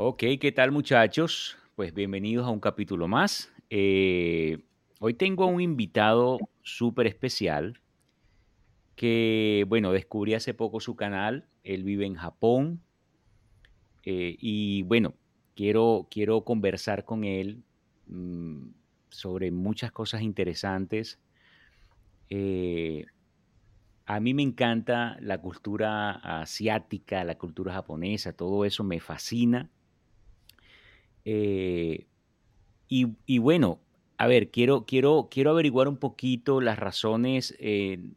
Ok, ¿qué tal muchachos? Pues bienvenidos a un capítulo más. Eh, hoy tengo a un invitado súper especial que, bueno, descubrí hace poco su canal. Él vive en Japón. eh, y bueno, quiero, quiero conversar con él mm, sobre muchas cosas interesantes. Eh, a mí me encanta la cultura asiática, la cultura japonesa, todo eso me fascina. Eh, y, bueno, a ver, quiero, quiero, quiero averiguar un poquito las razones, eh,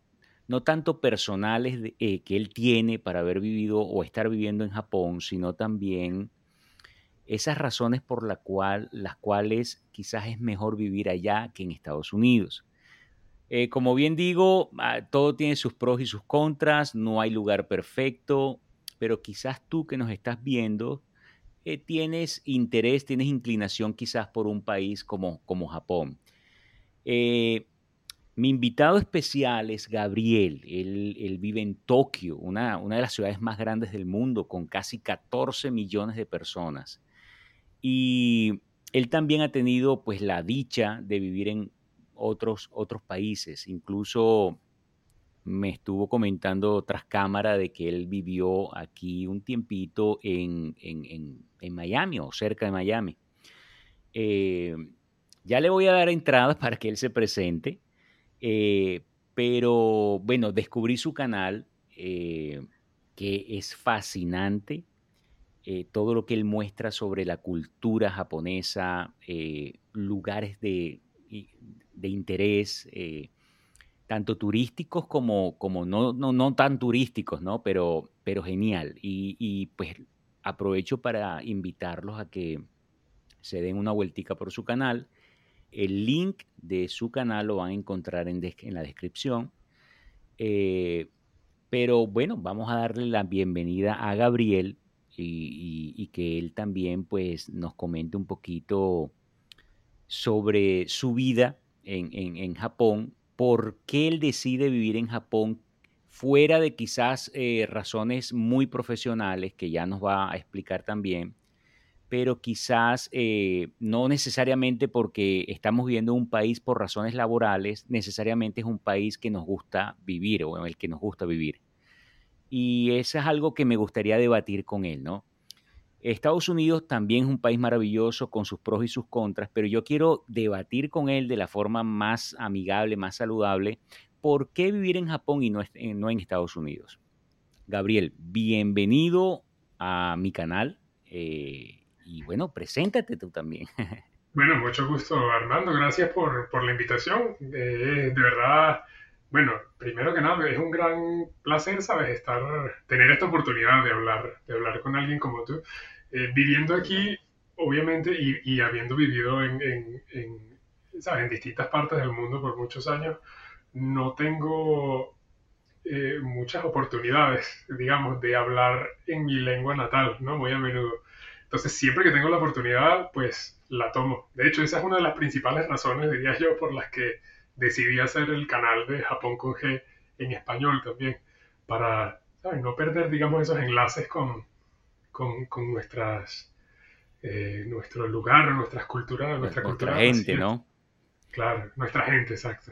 no tanto personales eh, que él tiene para haber vivido o estar viviendo en Japón, sino también esas razones por la cual, las cuales quizás es mejor vivir allá que en Estados Unidos. Como bien digo, ah, todo tiene sus pros y sus contras, no hay lugar perfecto, pero quizás tú que nos estás viendo eh, tienes interés, tienes inclinación quizás por un país como, como Japón. Eh, mi invitado especial es Gabriel. Él, él vive en Tokio, una, una de las ciudades más grandes del mundo, con casi 14 millones de personas. Y él también ha tenido pues la dicha de vivir en otros, otros países. Incluso me estuvo comentando tras cámara de que él vivió aquí un tiempito en, en, en, en Miami o cerca de Miami. Eh, ya le voy a dar entradas para que él se presente, eh, pero bueno, descubrí su canal eh, que es fascinante. todo lo que él muestra sobre la cultura japonesa, lugares de, de interés, tanto turísticos como, como no, no, no tan turísticos, ¿no? Pero, pero genial. Y, y, pues aprovecho para invitarlos a que se den una vueltica por su canal. El link de su canal lo van a encontrar en, la descripción. Eh, pero bueno, vamos a darle la bienvenida a Gabriel y, y- y que él también pues nos comente un poquito sobre su vida en, en- en Japón, por qué él decide vivir en Japón fuera de quizás eh, razones muy profesionales, que ya nos va a explicar también, pero quizás eh, no necesariamente porque estamos viviendo en un país por razones laborales, necesariamente es un país que nos gusta vivir o en el que nos gusta vivir. Y eso es algo que me gustaría debatir con él, ¿no? Estados Unidos también es un país maravilloso con sus pros y sus contras, pero yo quiero debatir con él de la forma más amigable, más saludable, por qué vivir en Japón y no, eh, en Estados Unidos. Gabriel, bienvenido a mi canal eh, y bueno, preséntate tú también. Bueno, mucho gusto, Armando. Gracias por, por la invitación. Eh, de verdad, bueno, primero que nada, es un gran placer, ¿sabes? Estar, tener esta oportunidad de hablar, de hablar con alguien como tú. Eh, viviendo aquí, obviamente, y, y habiendo vivido en, en, en, ¿sabes? en distintas partes del mundo por muchos años, no tengo eh, muchas oportunidades, digamos, de hablar en mi lengua natal, ¿no? Muy a menudo. Entonces, siempre que tengo la oportunidad, pues la tomo. De hecho, esa es una de las principales razones, diría yo, por las que decidí hacer el canal de Japón con G en español también, para, ¿sabes? No perder, digamos, esos enlaces con, con, con nuestras, eh, nuestro lugar, nuestras culturas, nuestra Nuestra cultura gente. ¿no? Claro, nuestra gente, exacto.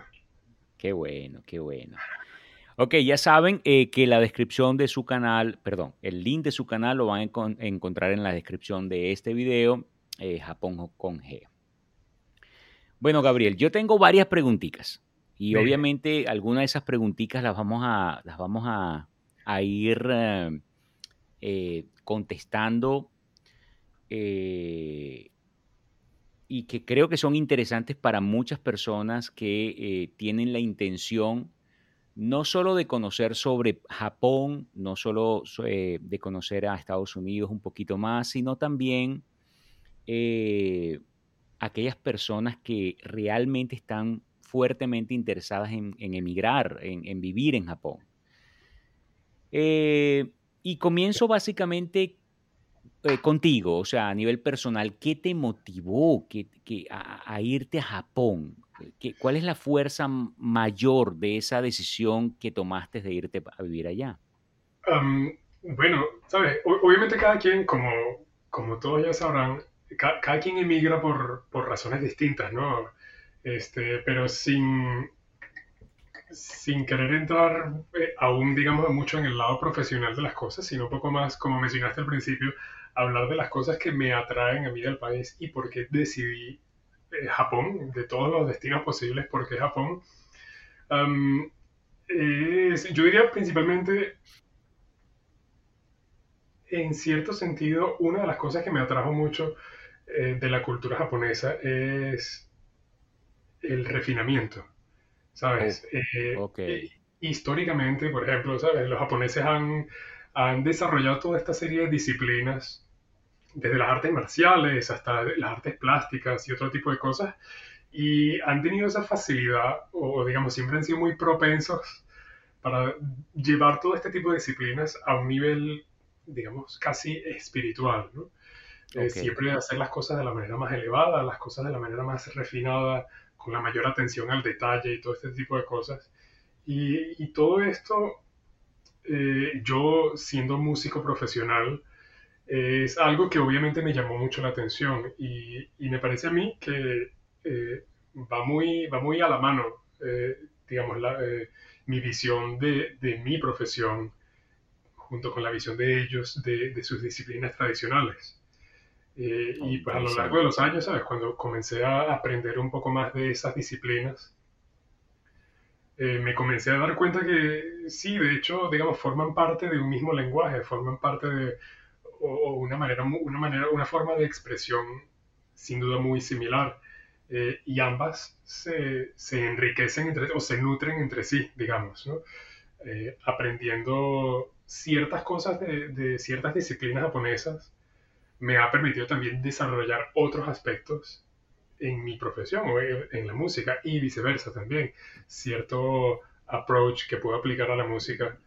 Qué bueno, qué bueno. Ok, ya saben eh, que la descripción de su canal, perdón, el link de su canal lo van a encon- encontrar en la descripción de este video, eh, Japón con G. Bueno, Gabriel, yo tengo varias preguntitas y obviamente algunas de esas preguntitas las vamos a, las vamos a, a ir eh, eh, contestando eh, y que creo que son interesantes para muchas personas que eh, tienen la intención no solo de conocer sobre Japón, no solo so- de conocer a Estados Unidos un poquito más, sino también eh, aquellas personas que realmente están fuertemente interesadas en, emigrar, en, vivir en Japón. Eh, y comienzo básicamente eh, contigo, o sea, a nivel personal, ¿qué te motivó que, a, irte a Japón? ¿Qué, ¿Cuál es la fuerza mayor de esa decisión que tomaste de irte a vivir allá? Bueno, sabes, obviamente cada quien, como como todos ya sabrán, cada quien emigra por, por, razones distintas, ¿no? Este, pero sin, sin querer entrar eh, aún, digamos, mucho en el lado profesional de las cosas, sino un poco más, como mencionaste al principio, hablar de las cosas que me atraen a mí del país y por qué decidí eh, Japón, de todos los destinos posibles, por qué Japón. yo diría principalmente en cierto sentido, una de las cosas que me atrajo mucho eh, de la cultura japonesa es el refinamiento, ¿sabes? Oh, eh, eh, históricamente, por ejemplo, ¿sabes? Los japoneses han, han desarrollado toda esta serie de disciplinas, desde las artes marciales hasta las artes plásticas y otro tipo de cosas, y han tenido esa facilidad, o digamos, siempre han sido muy propensos para llevar todo este tipo de disciplinas a un nivel digamos, casi espiritual, ¿no? Eh, siempre hacer las cosas de la manera más elevada, las cosas de la manera más refinada, con la mayor atención al detalle y todo este tipo de cosas. Y, y todo esto, eh, yo siendo músico profesional, es algo que obviamente me llamó mucho la atención y, y me parece a mí que eh, va, muy, va muy a la mano, digamos, la, mi visión de, de mi profesión junto con la visión de ellos de, sus disciplinas tradicionales. Eh, y pues a lo largo de los años, ¿sabes? Cuando comencé a aprender un poco más de esas disciplinas, eh, me comencé a dar cuenta que sí, de hecho, digamos, forman parte de un mismo lenguaje, forman parte de o, una manera, una manera, una forma de expresión sin duda muy similar. Eh, y ambas se, se, enriquecen entre, o se nutren entre sí, digamos, ¿no? aprendiendo ciertas cosas de, ciertas disciplinas japonesas me ha permitido también desarrollar otros aspectos en mi profesión o en, la música y viceversa también. Cierto approach que puedo aplicar a la música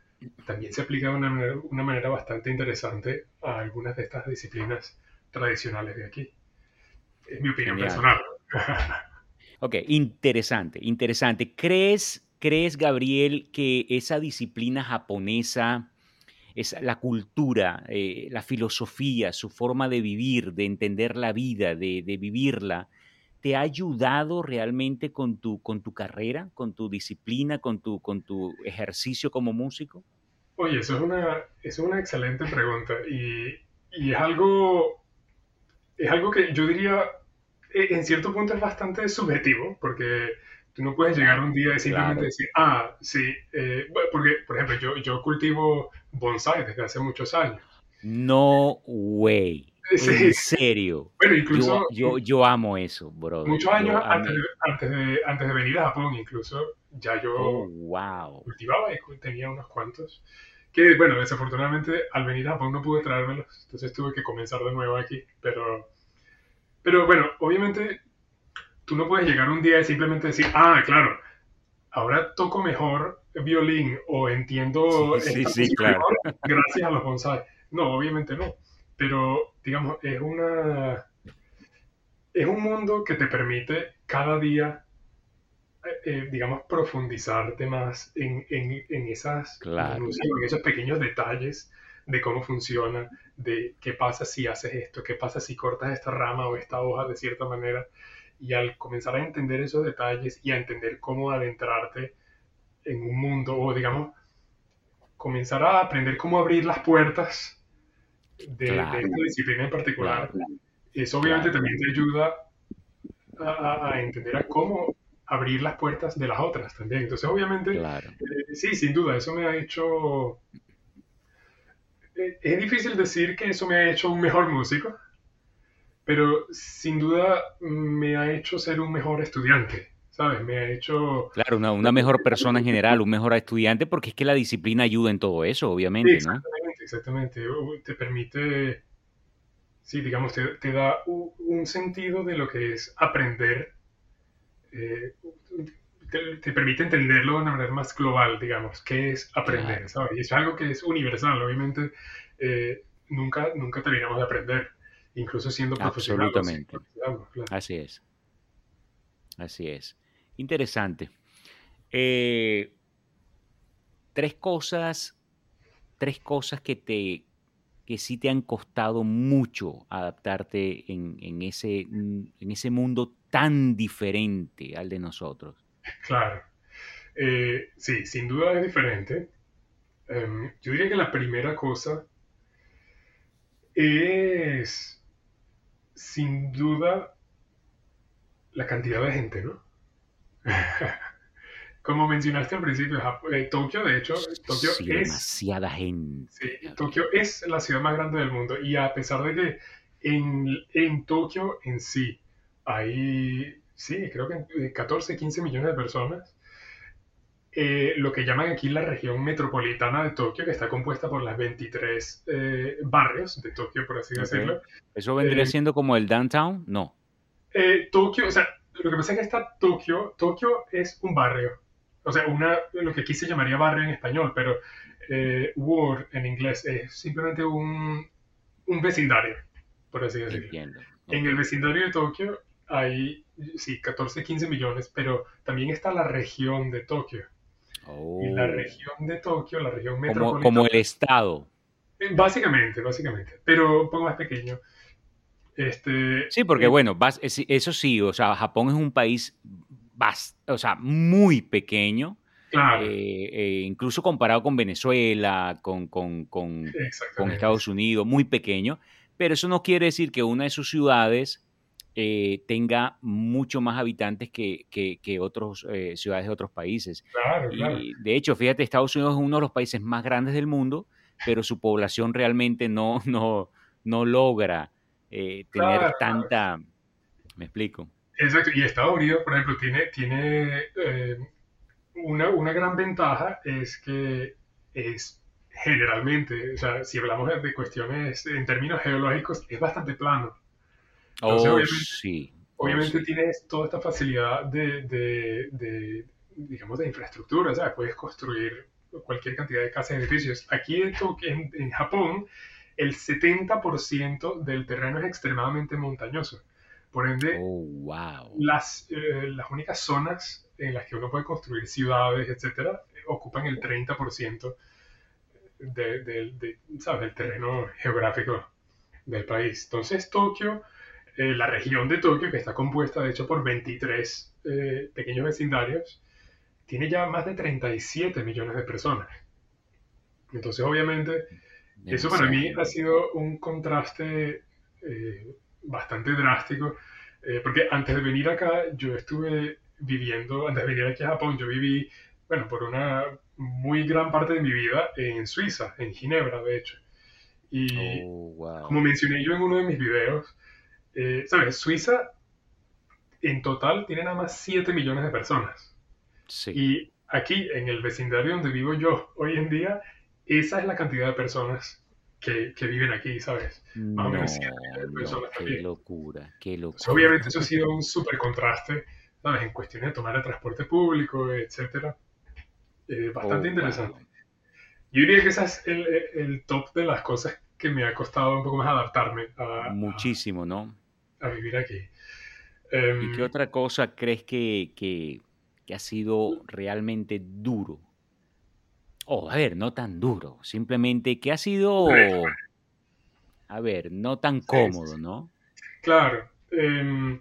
también se aplica de una manera, una manera bastante interesante a algunas de estas disciplinas tradicionales de aquí. Es mi opinión personal. ok, interesante, interesante. ¿Crees, ¿Crees, Gabriel, que esa disciplina japonesa es la cultura, eh, la filosofía, su forma de vivir, de entender la vida, de, vivirla, ¿te ha ayudado realmente con tu, con tu carrera, con tu disciplina, con tu, con tu ejercicio como músico? Oye, eso es una, es una excelente pregunta y, y es, algo, es algo que yo diría, e, en cierto punto es bastante subjetivo, porque Tú no puedes llegar un día y simplemente decir, ah, sí, eh, porque, por ejemplo, yo, yo cultivo bonsai desde hace muchos años. No way. En serio. Bueno, incluso. Yo, yo, amo eso, bro. Muchos años antes, de, antes, de, antes, de, venir a Japón, incluso, ya yo oh, wow. cultivaba y tenía unos cuantos. Que, bueno, desafortunadamente al venir a Japón no pude traérmelos, entonces tuve que comenzar de nuevo aquí. Pero, pero bueno, obviamente tú no puedes llegar un día y simplemente decir, ah, claro, ahora toco mejor violín o entiendo sí, sí, claro. gracias a los bonsai. No, obviamente no. Pero, digamos, es una... Es un mundo que te permite cada día, eh, eh, digamos, profundizarte más en, en, en esas, en esos pequeños detalles de cómo funciona, de qué pasa si haces esto, qué pasa si cortas esta rama o esta hoja de cierta manera. Y al comenzar a entender esos detalles y a entender cómo adentrarte en un mundo, o digamos, comenzar a aprender cómo abrir las puertas de, esta disciplina en particular, eso obviamente también te ayuda a, entender a cómo abrir las puertas de las otras también. Entonces, obviamente, eh, sí, sin duda, eso me ha hecho... Eh, es difícil decir que eso me ha hecho un mejor músico, pero sin duda me ha hecho ser un mejor estudiante, ¿sabes? Me ha hecho... Claro, una, una mejor persona en general, un mejor estudiante, porque es que la disciplina ayuda en todo eso, obviamente, exactamente, Exactamente, te permite, sí, digamos, te, da un, sentido de lo que es aprender, eh, te, permite entenderlo de una manera más global, digamos, qué es aprender, ¿sabes? Y es algo que es universal, obviamente, eh, nunca, nunca terminamos de aprender incluso siendo profesional. Absolutamente. Así es. Así es. Interesante. Eh, tres cosas, tres cosas que te, que sí te han costado mucho adaptarte en, ese, en ese mundo tan diferente al de nosotros? Claro. Eh, sí, sin duda es diferente. Em, yo diría que la primera cosa es, sin duda, la cantidad de gente, ¿no? Como mencionaste al principio, eh, Tokio, de hecho, Tokio es... demasiada gente. Sí, Tokio es la ciudad más grande del mundo y a pesar de que en, en Tokio en sí hay, sí, creo que 14, 15 millones de personas, eh, lo que llaman aquí la región metropolitana de Tokio, que está compuesta por las 23 eh, barrios de Tokio, por así decirlo. ¿Eso vendría siendo como el downtown? No. Tokio, o sea, lo que pasa es que está Tokio, Tokio es un barrio, o sea, una, lo que aquí se llamaría barrio en español, pero eh, ward en inglés es simplemente un, un vecindario, por así decirlo. En el vecindario de Tokio hay, sí, 14, 15 millones, pero también está la región de Tokio. Y la oh. región de Tokio, la región metropolitana. Como, el estado. Eh, básicamente, básicamente, pero un poco más pequeño. Este, sí, porque eh, bueno, eso sí, o sea, Japón es un país o sea, muy pequeño. Eh, eh, incluso comparado con Venezuela, con, con, con, Estados Unidos, muy pequeño. Pero eso no quiere decir que una de sus ciudades eh, tenga mucho más habitantes que, que, otras ciudades de otros países. y de hecho, fíjate, Estados Unidos es uno de los países más grandes del mundo, pero su población realmente no, no, no logra tener tanta... ¿Me explico? Exacto, y Estados Unidos, por ejemplo, tiene, tiene eh, una, una, gran ventaja es que es generalmente, o sea, si hablamos de cuestiones en términos geológicos, es bastante plano. Entonces, oh, obviamente, sí. Oh, obviamente tienes toda esta facilidad de, de, de, digamos, de infraestructura, sea, puedes construir cualquier cantidad de casas y edificios. Aquí en, en Japón, el 70% del terreno es extremadamente montañoso. Por ende, oh, las, eh, las únicas zonas en las que uno puede construir ciudades, etcétera, ocupan el 30% de, del terreno geográfico del país. Entonces, Tokio, eh, la región de Tokio, que está compuesta de hecho por 23 eh, pequeños vecindarios, tiene ya más de 37 millones de personas. Entonces, obviamente, eso para mí ha sido un contraste bastante drástico, eh, porque antes de venir acá yo estuve viviendo, antes de venir aquí a Japón, yo viví, bueno, por una muy gran parte de mi vida en Suiza, en Ginebra, de hecho. Y oh, como mencioné yo en uno de mis videos, eh, ¿sabes? Suiza en total tiene nada más 7 millones de personas. Sí. Y aquí, en el vecindario donde vivo yo hoy en día, esa es la cantidad de personas que, viven aquí, ¿sabes? Más o menos Qué locura, qué locura. obviamente eso ha sido un súper contraste, ¿sabes? En cuestiones de tomar el transporte público, etcétera. Eh, bastante oh, interesante. Yo diría que ese es el, el, top de las cosas que me ha costado un poco más adaptarme a... Muchísimo, ¿no? A vivir aquí. ¿Y qué em, otra cosa crees que, que, que ha sido realmente duro Oh, a ver, no tan duro, simplemente que ha sido, a ver, no tan cómodo, ¿no? Claro. Em,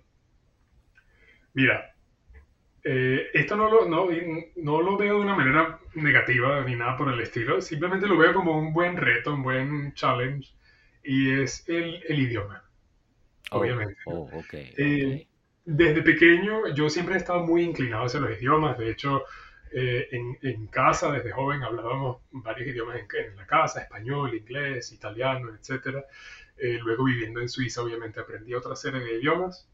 mira, eh, esto no lo, no, no lo veo de una manera negativa ni nada por el estilo, simplemente lo veo como un buen reto, un buen challenge, y es el, el idioma, obviamente. Oh, okay, eh, desde pequeño yo siempre he estado muy inclinado hacia los idiomas, de hecho eh, en, en, casa, desde joven, hablábamos varios idiomas en, la casa, español, inglés, italiano, etc. Eh, luego viviendo en Suiza, obviamente, aprendí otra serie de idiomas.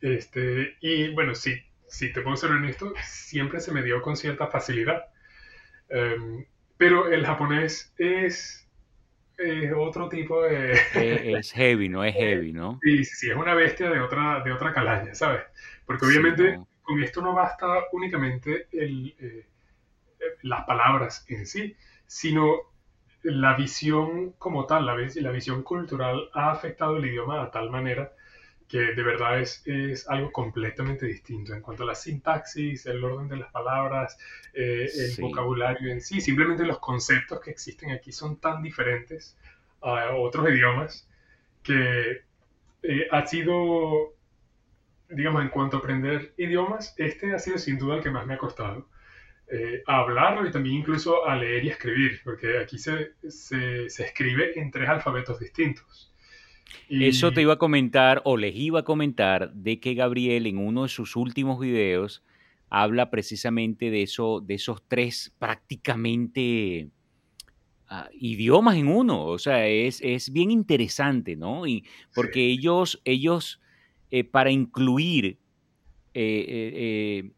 Este, y bueno, sí, si te puedo ser honesto, siempre se me dio con cierta facilidad. Em, pero el japonés es otro tipo de... es heavy, ¿no? Es heavy, ¿no? Sí, sí, es una bestia de otra, de otra calaña, ¿sabes? Porque obviamente con esto no basta únicamente el, eh, las palabras en sí, sino la visión como tal, la, la visión cultural ha afectado el idioma de tal manera que de verdad es, es, algo completamente distinto en cuanto a la sintaxis, el orden de las palabras, eh, el vocabulario en sí, simplemente los conceptos que existen aquí son tan diferentes a otros idiomas, que eh, ha sido, digamos, en cuanto a aprender idiomas, este ha sido sin duda el que más me ha costado. Eh, a hablarlo y también incluso a leer y escribir, porque aquí se, se, se escribe en tres alfabetos distintos. Eso te iba a comentar o les iba a comentar de que Gabriel en uno de sus últimos videos habla precisamente de, eso, de esos tres prácticamente uh, idiomas en uno. O sea, es, es, bien interesante, ¿no? Y porque sí. ellos, ellos eh, para incluir eh, eh,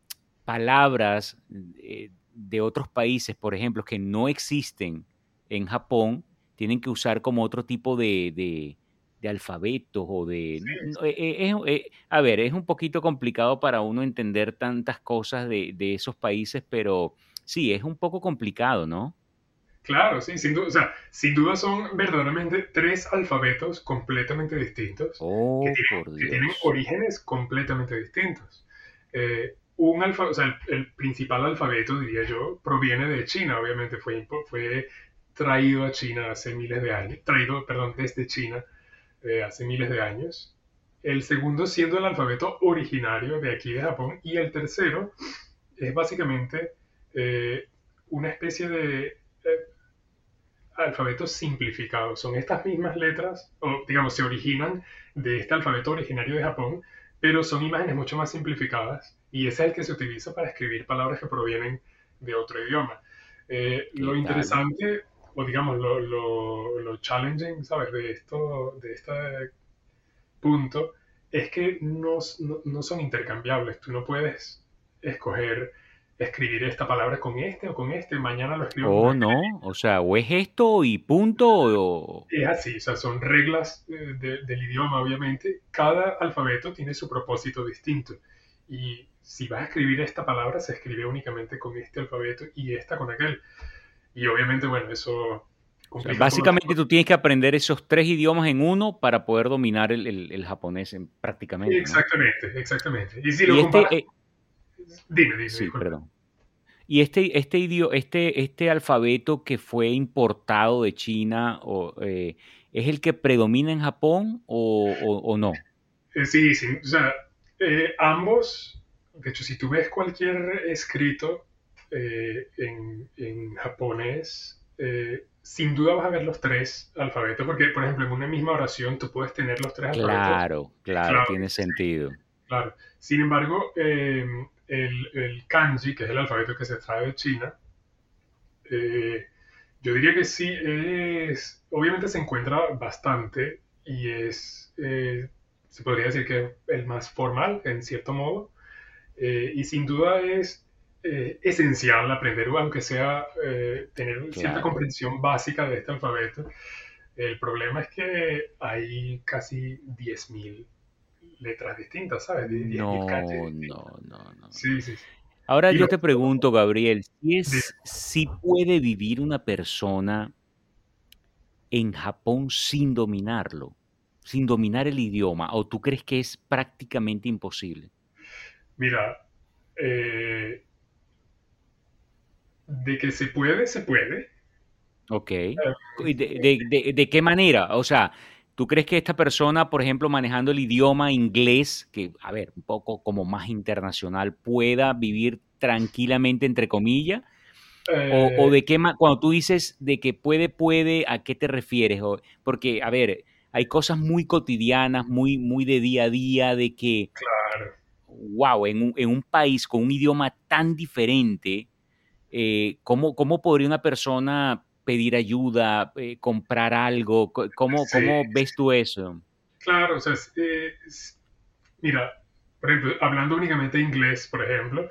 palabras de otros países, por ejemplo, que no existen en Japón, tienen que usar como otro tipo de, de, de alfabetos o de... Sí. Eh, eh, a ver, es un poquito complicado para uno entender tantas cosas de, de, esos países, pero sí, es un poco complicado, ¿no? Claro, sí, sin duda, o sea, sin duda son verdaderamente tres alfabetos completamente distintos oh, que, tienen, que, tienen, orígenes completamente distintos. Eh, un alfa, o sea, el, el, principal alfabeto, diría yo, proviene de China, obviamente fue, fue traído a China hace miles de años, traído, perdón, desde China hace miles de años. El segundo siendo el alfabeto originario de aquí de Japón y el tercero es básicamente eh, una especie de eh, alfabeto simplificado. Son estas mismas letras, o digamos, se originan de este alfabeto originario de Japón, pero son imágenes mucho más simplificadas y ese es el que se utiliza para escribir palabras que provienen de otro idioma. Eh, lo interesante, o digamos, lo, lo, lo, challenging, ¿sabes? De, esto, de este punto, es que no, no, no, son intercambiables. Tú no puedes escoger escribir esta palabra con este o con este, mañana lo escribo. Oh, no, este. o sea, o es esto y punto. O... Es así, o sea, son reglas de, de, del idioma, obviamente. Cada alfabeto tiene su propósito distinto. Y si vas a escribir esta palabra, se escribe únicamente con este alfabeto y esta con aquel. Y obviamente, bueno, eso... O sea, básicamente tú tienes que aprender esos tres idiomas en uno para poder dominar el, el, el japonés en, prácticamente. Exactamente, ¿no? exactamente. Y si lo y comparas... Este, eh, dime, dime. Sí, disculpa. perdón. Y este, este, idioma, este, este alfabeto que fue importado de China, o, eh, ¿es el que predomina en Japón o, o, o no? Eh, sí, sí. O sea, eh, ambos, de hecho, si tú ves cualquier escrito eh, en, en, japonés, eh, sin duda vas a ver los tres alfabetos, porque, por ejemplo, en una misma oración tú puedes tener los tres claro, alfabetos. Claro, claro, tiene sentido. Claro. Sin embargo, eh, el, el, kanji, que es el alfabeto que se trae de China, eh, yo diría que sí es, obviamente se encuentra bastante y es, eh, se podría decir que el más formal en cierto modo, eh, y sin duda es eh, esencial aprender, aunque sea eh, tener claro. cierta comprensión básica de este alfabeto. El problema es que hay casi 10.000 letras distintas, ¿sabes? 10, no, no, no, no. Sí, sí. Ahora y yo lo... te pregunto, Gabriel, si, es, si puede vivir una persona en Japón sin dominarlo, sin dominar el idioma, o tú crees que es prácticamente imposible? Mira, eh, de que se puede, se puede. Ok. ¿De, de, de, de qué manera? O sea, ¿Tú crees que esta persona, por ejemplo, manejando el idioma inglés, que, a ver, un poco como más internacional, pueda vivir tranquilamente, entre comillas? Eh... O, o, de qué cuando tú dices de que puede, puede, ¿a qué te refieres? Porque, a ver, hay cosas muy cotidianas, muy, muy de día a día, de que, claro. wow, en un, en un país con un idioma tan diferente, eh, ¿cómo, ¿cómo podría una persona pedir ayuda, eh, comprar algo? ¿Cómo, sí. ¿Cómo, ves tú eso? Claro, o sea, eh, mira, por ejemplo, hablando únicamente inglés, por ejemplo,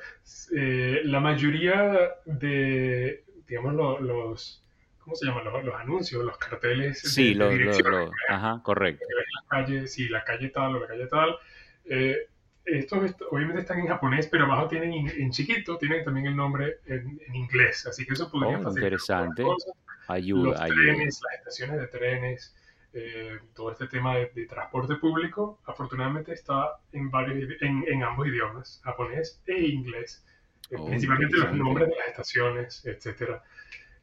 eh, la mayoría de, digamos, los, los ¿cómo se llaman? Los, los, anuncios, los carteles. Sí, los, lo, ajá, correcto. La calle, sí, la calle tal o la calle tal. Eh, estos obviamente están en japonés, pero abajo tienen en, chiquito, tienen también el nombre en, en, inglés, así que eso podría oh, interesante. Ayuda, los ayuda. trenes, las estaciones de trenes, eh, todo este tema de, de, transporte público, afortunadamente está en, varios, en, en ambos idiomas, japonés e inglés, eh, oh, principalmente los nombres de las estaciones, etc.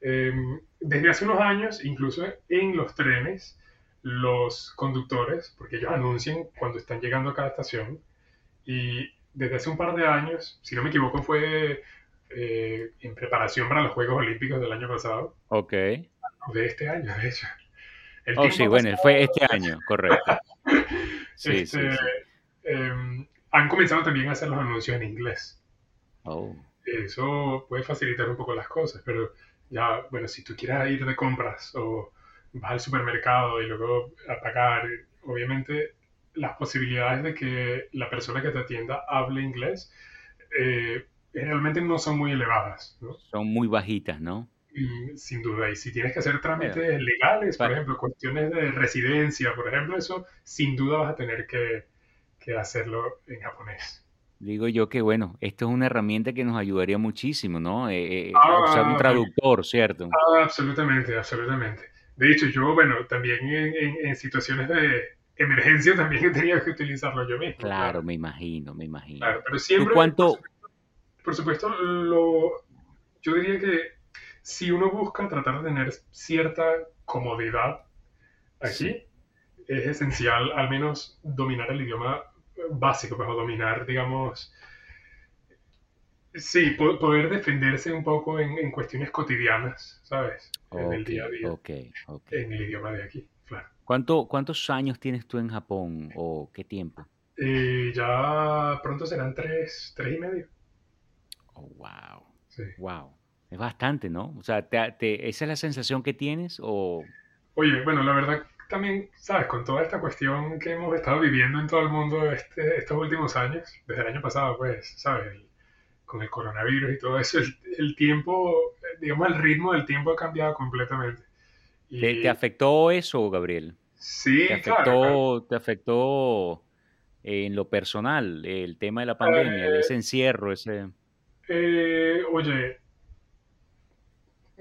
em, desde hace unos años, incluso en los trenes, los conductores, porque ellos anuncian cuando están llegando a cada estación, y desde hace un par de años, si no me equivoco, fue eh, en preparación para los Juegos Olímpicos del año pasado. Ok. De este año, de hecho. oh, sí, bueno, fue este año, correcto. Sí, este, sí, em, han comenzado también a hacer los anuncios en inglés. Oh. Eso puede facilitar un poco las cosas, pero ya, bueno, si tú quieres ir de compras o vas al supermercado y luego a pagar, obviamente las posibilidades de que la persona que te atienda hable inglés eh, realmente no son muy elevadas. ¿no? Son muy bajitas, ¿no? sin duda, y si tienes que hacer trámites legales, por ejemplo, cuestiones de residencia, por ejemplo, eso sin duda vas a tener que, que hacerlo en japonés. Digo yo que, bueno, esto es una herramienta que nos ayudaría muchísimo, ¿no? Eh, eh ah, usar un traductor, ¿cierto? Ah, absolutamente, absolutamente. De hecho, yo, bueno, también en, situaciones de emergencia también he tenido que utilizarlo yo mismo. Claro, me imagino, me imagino. Claro, pero siempre... ¿Cuánto... Por supuesto, lo, yo diría que si uno busca tratar de tener cierta comodidad aquí, es esencial al menos dominar el idioma básico, pues, dominar, digamos, sí, poder defenderse un poco en, cuestiones cotidianas, ¿sabes? en el día a día. En el idioma de aquí. ¿Cuánto, ¿Cuántos años tienes tú en Japón o qué tiempo? Eh, ya pronto serán tres, tres y medio. Oh, wow. Sí. Wow. Es bastante, ¿no? O sea, te, ¿esa es la sensación que tienes o...? Oye, bueno, la verdad también, ¿sabes? Con toda esta cuestión que hemos estado viviendo en todo el mundo este, estos últimos años, desde el año pasado, pues, ¿sabes? con el coronavirus y todo eso, el, tiempo, digamos, el ritmo del tiempo ha cambiado completamente. ¿Te, afectó eso, Gabriel? Sí, ¿Te afectó, claro, ¿Te afectó en lo personal el tema de la pandemia, eh, ese encierro, ese... Eh, oye,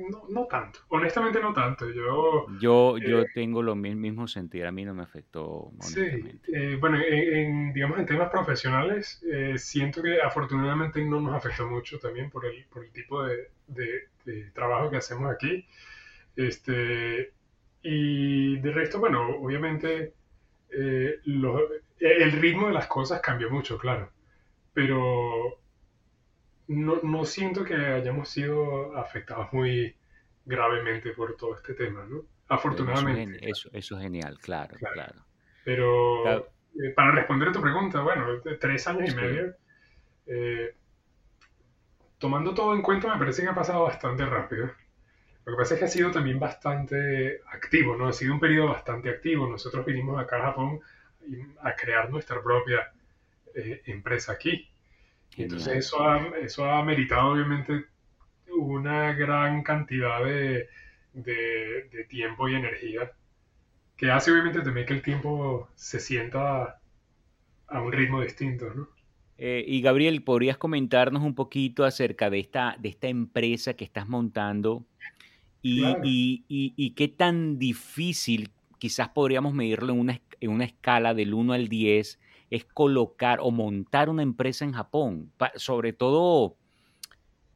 no, no tanto, honestamente no tanto. Yo, yo, yo eh, tengo lo mismo sentir, a mí no me afectó. Sí, eh, bueno, en, digamos en temas profesionales, eh, siento que afortunadamente no nos afectó mucho también por el, por el tipo de, de, trabajo que hacemos aquí. Este, y de resto, bueno, obviamente el ritmo de las cosas cambió mucho, claro, pero no, no, siento que hayamos sido afectados muy gravemente por todo este tema, ¿no? Afortunadamente. Eso, eso, es genial, claro, claro. Pero eh, para responder a tu pregunta, bueno, tres años y medio, eh, tomando todo en cuenta, me parece que ha pasado bastante rápido. Lo que pasa es que ha sido también bastante activo, ¿no? Ha sido un periodo bastante activo. Nosotros vinimos acá a Japón a crear nuestra propia eh, empresa aquí. Entonces eso ha, eso ha meritado obviamente una gran cantidad de, de, tiempo y energía que hace obviamente también que el tiempo se sienta a un ritmo distinto, ¿no? Eh, y Gabriel, ¿podrías comentarnos un poquito acerca de esta, de esta empresa que estás montando y, y, y, qué tan difícil, quizás podríamos medirlo en una, en una escala del 1 al 10, es colocar o montar una empresa en Japón, sobre todo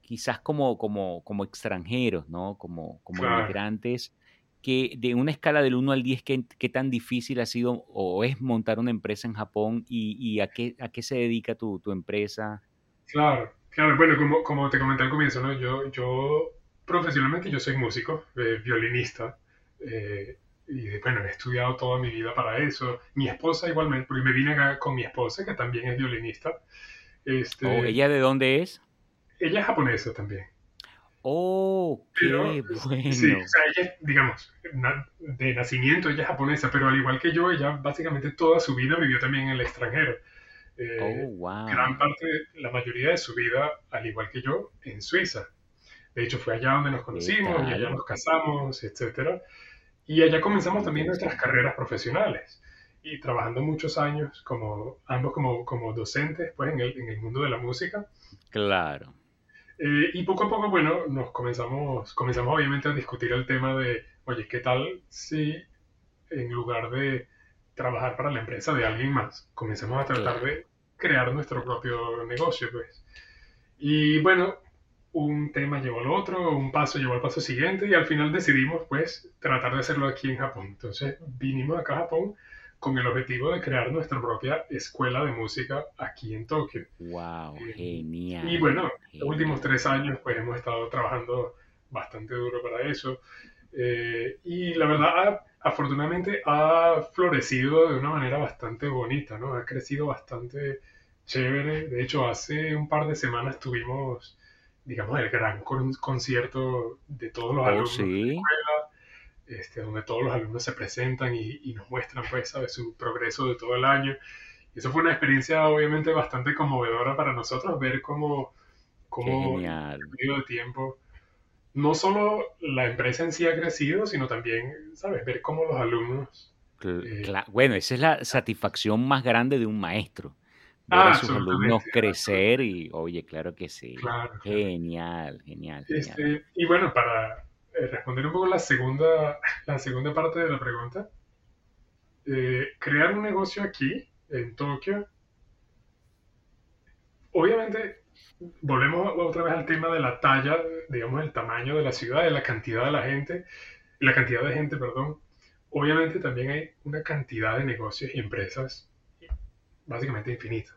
quizás como, como, como extranjeros, ¿no? Como, como inmigrantes, que de una escala del 1 al 10, ¿qué, tan difícil ha sido o es montar una empresa en Japón y, a, qué, a qué se dedica tu, tu, empresa? Claro, claro, bueno, como, como te comenté al comienzo, ¿no? Yo, yo profesionalmente yo soy músico, eh, violinista, eh, y bueno, he estudiado toda mi vida para eso. Mi esposa igualmente, porque me vine acá con mi esposa, que también es violinista. Este, oh, ¿Ella de dónde es? Ella es japonesa también. Oh, qué bueno. Sí, o sea, ella, digamos, de nacimiento ella es japonesa, pero al igual que yo, ella básicamente toda su vida vivió también en el extranjero. Eh, oh, wow. Gran parte, la mayoría de su vida, al igual que yo, en Suiza. De hecho, fue allá donde nos conocimos y allá nos casamos, etcétera. Y allá comenzamos también nuestras carreras profesionales y trabajando muchos años como ambos como, como docentes pues en el, en el mundo de la música. Claro. Eh, y poco a poco, bueno, nos comenzamos, comenzamos obviamente a discutir el tema de, oye, ¿qué tal si en lugar de trabajar para la empresa de alguien más, comenzamos a tratar de crear nuestro propio negocio, pues? Y bueno, un tema llevó al otro, un paso llevó al paso siguiente y al final decidimos pues tratar de hacerlo aquí en Japón. Entonces vinimos acá a Japón con el objetivo de crear nuestra propia escuela de música aquí en Tokio. ¡Wow! Eh, genial. Y bueno, los últimos tres años pues hemos estado trabajando bastante duro para eso. Eh, y la verdad, afortunadamente ha florecido de una manera bastante bonita, ¿no? Ha crecido bastante chévere. De hecho, hace un par de semanas tuvimos digamos, el gran concierto de todos los oh, alumnos de la escuela, este, donde todos los alumnos se presentan y, nos muestran, pues, ¿sabes? su progreso de todo el año. Y eso fue una experiencia, obviamente, bastante conmovedora para nosotros, ver cómo, cómo en un periodo de tiempo, no solo la empresa en sí ha crecido, sino también, ¿sabes? Ver cómo los alumnos... Eh, bueno, esa es la satisfacción más grande de un maestro ver a sus alumnos crecer y, oye, claro que sí. Genial, genial, este, y bueno, para eh, responder un poco la segunda, la segunda parte de la pregunta, eh, crear un negocio aquí, en Tokio, obviamente volvemos otra vez al tema de la talla, digamos, el tamaño de la ciudad, de la cantidad de la gente, la cantidad de gente, perdón. Obviamente también hay una cantidad de negocios y empresas básicamente infinito.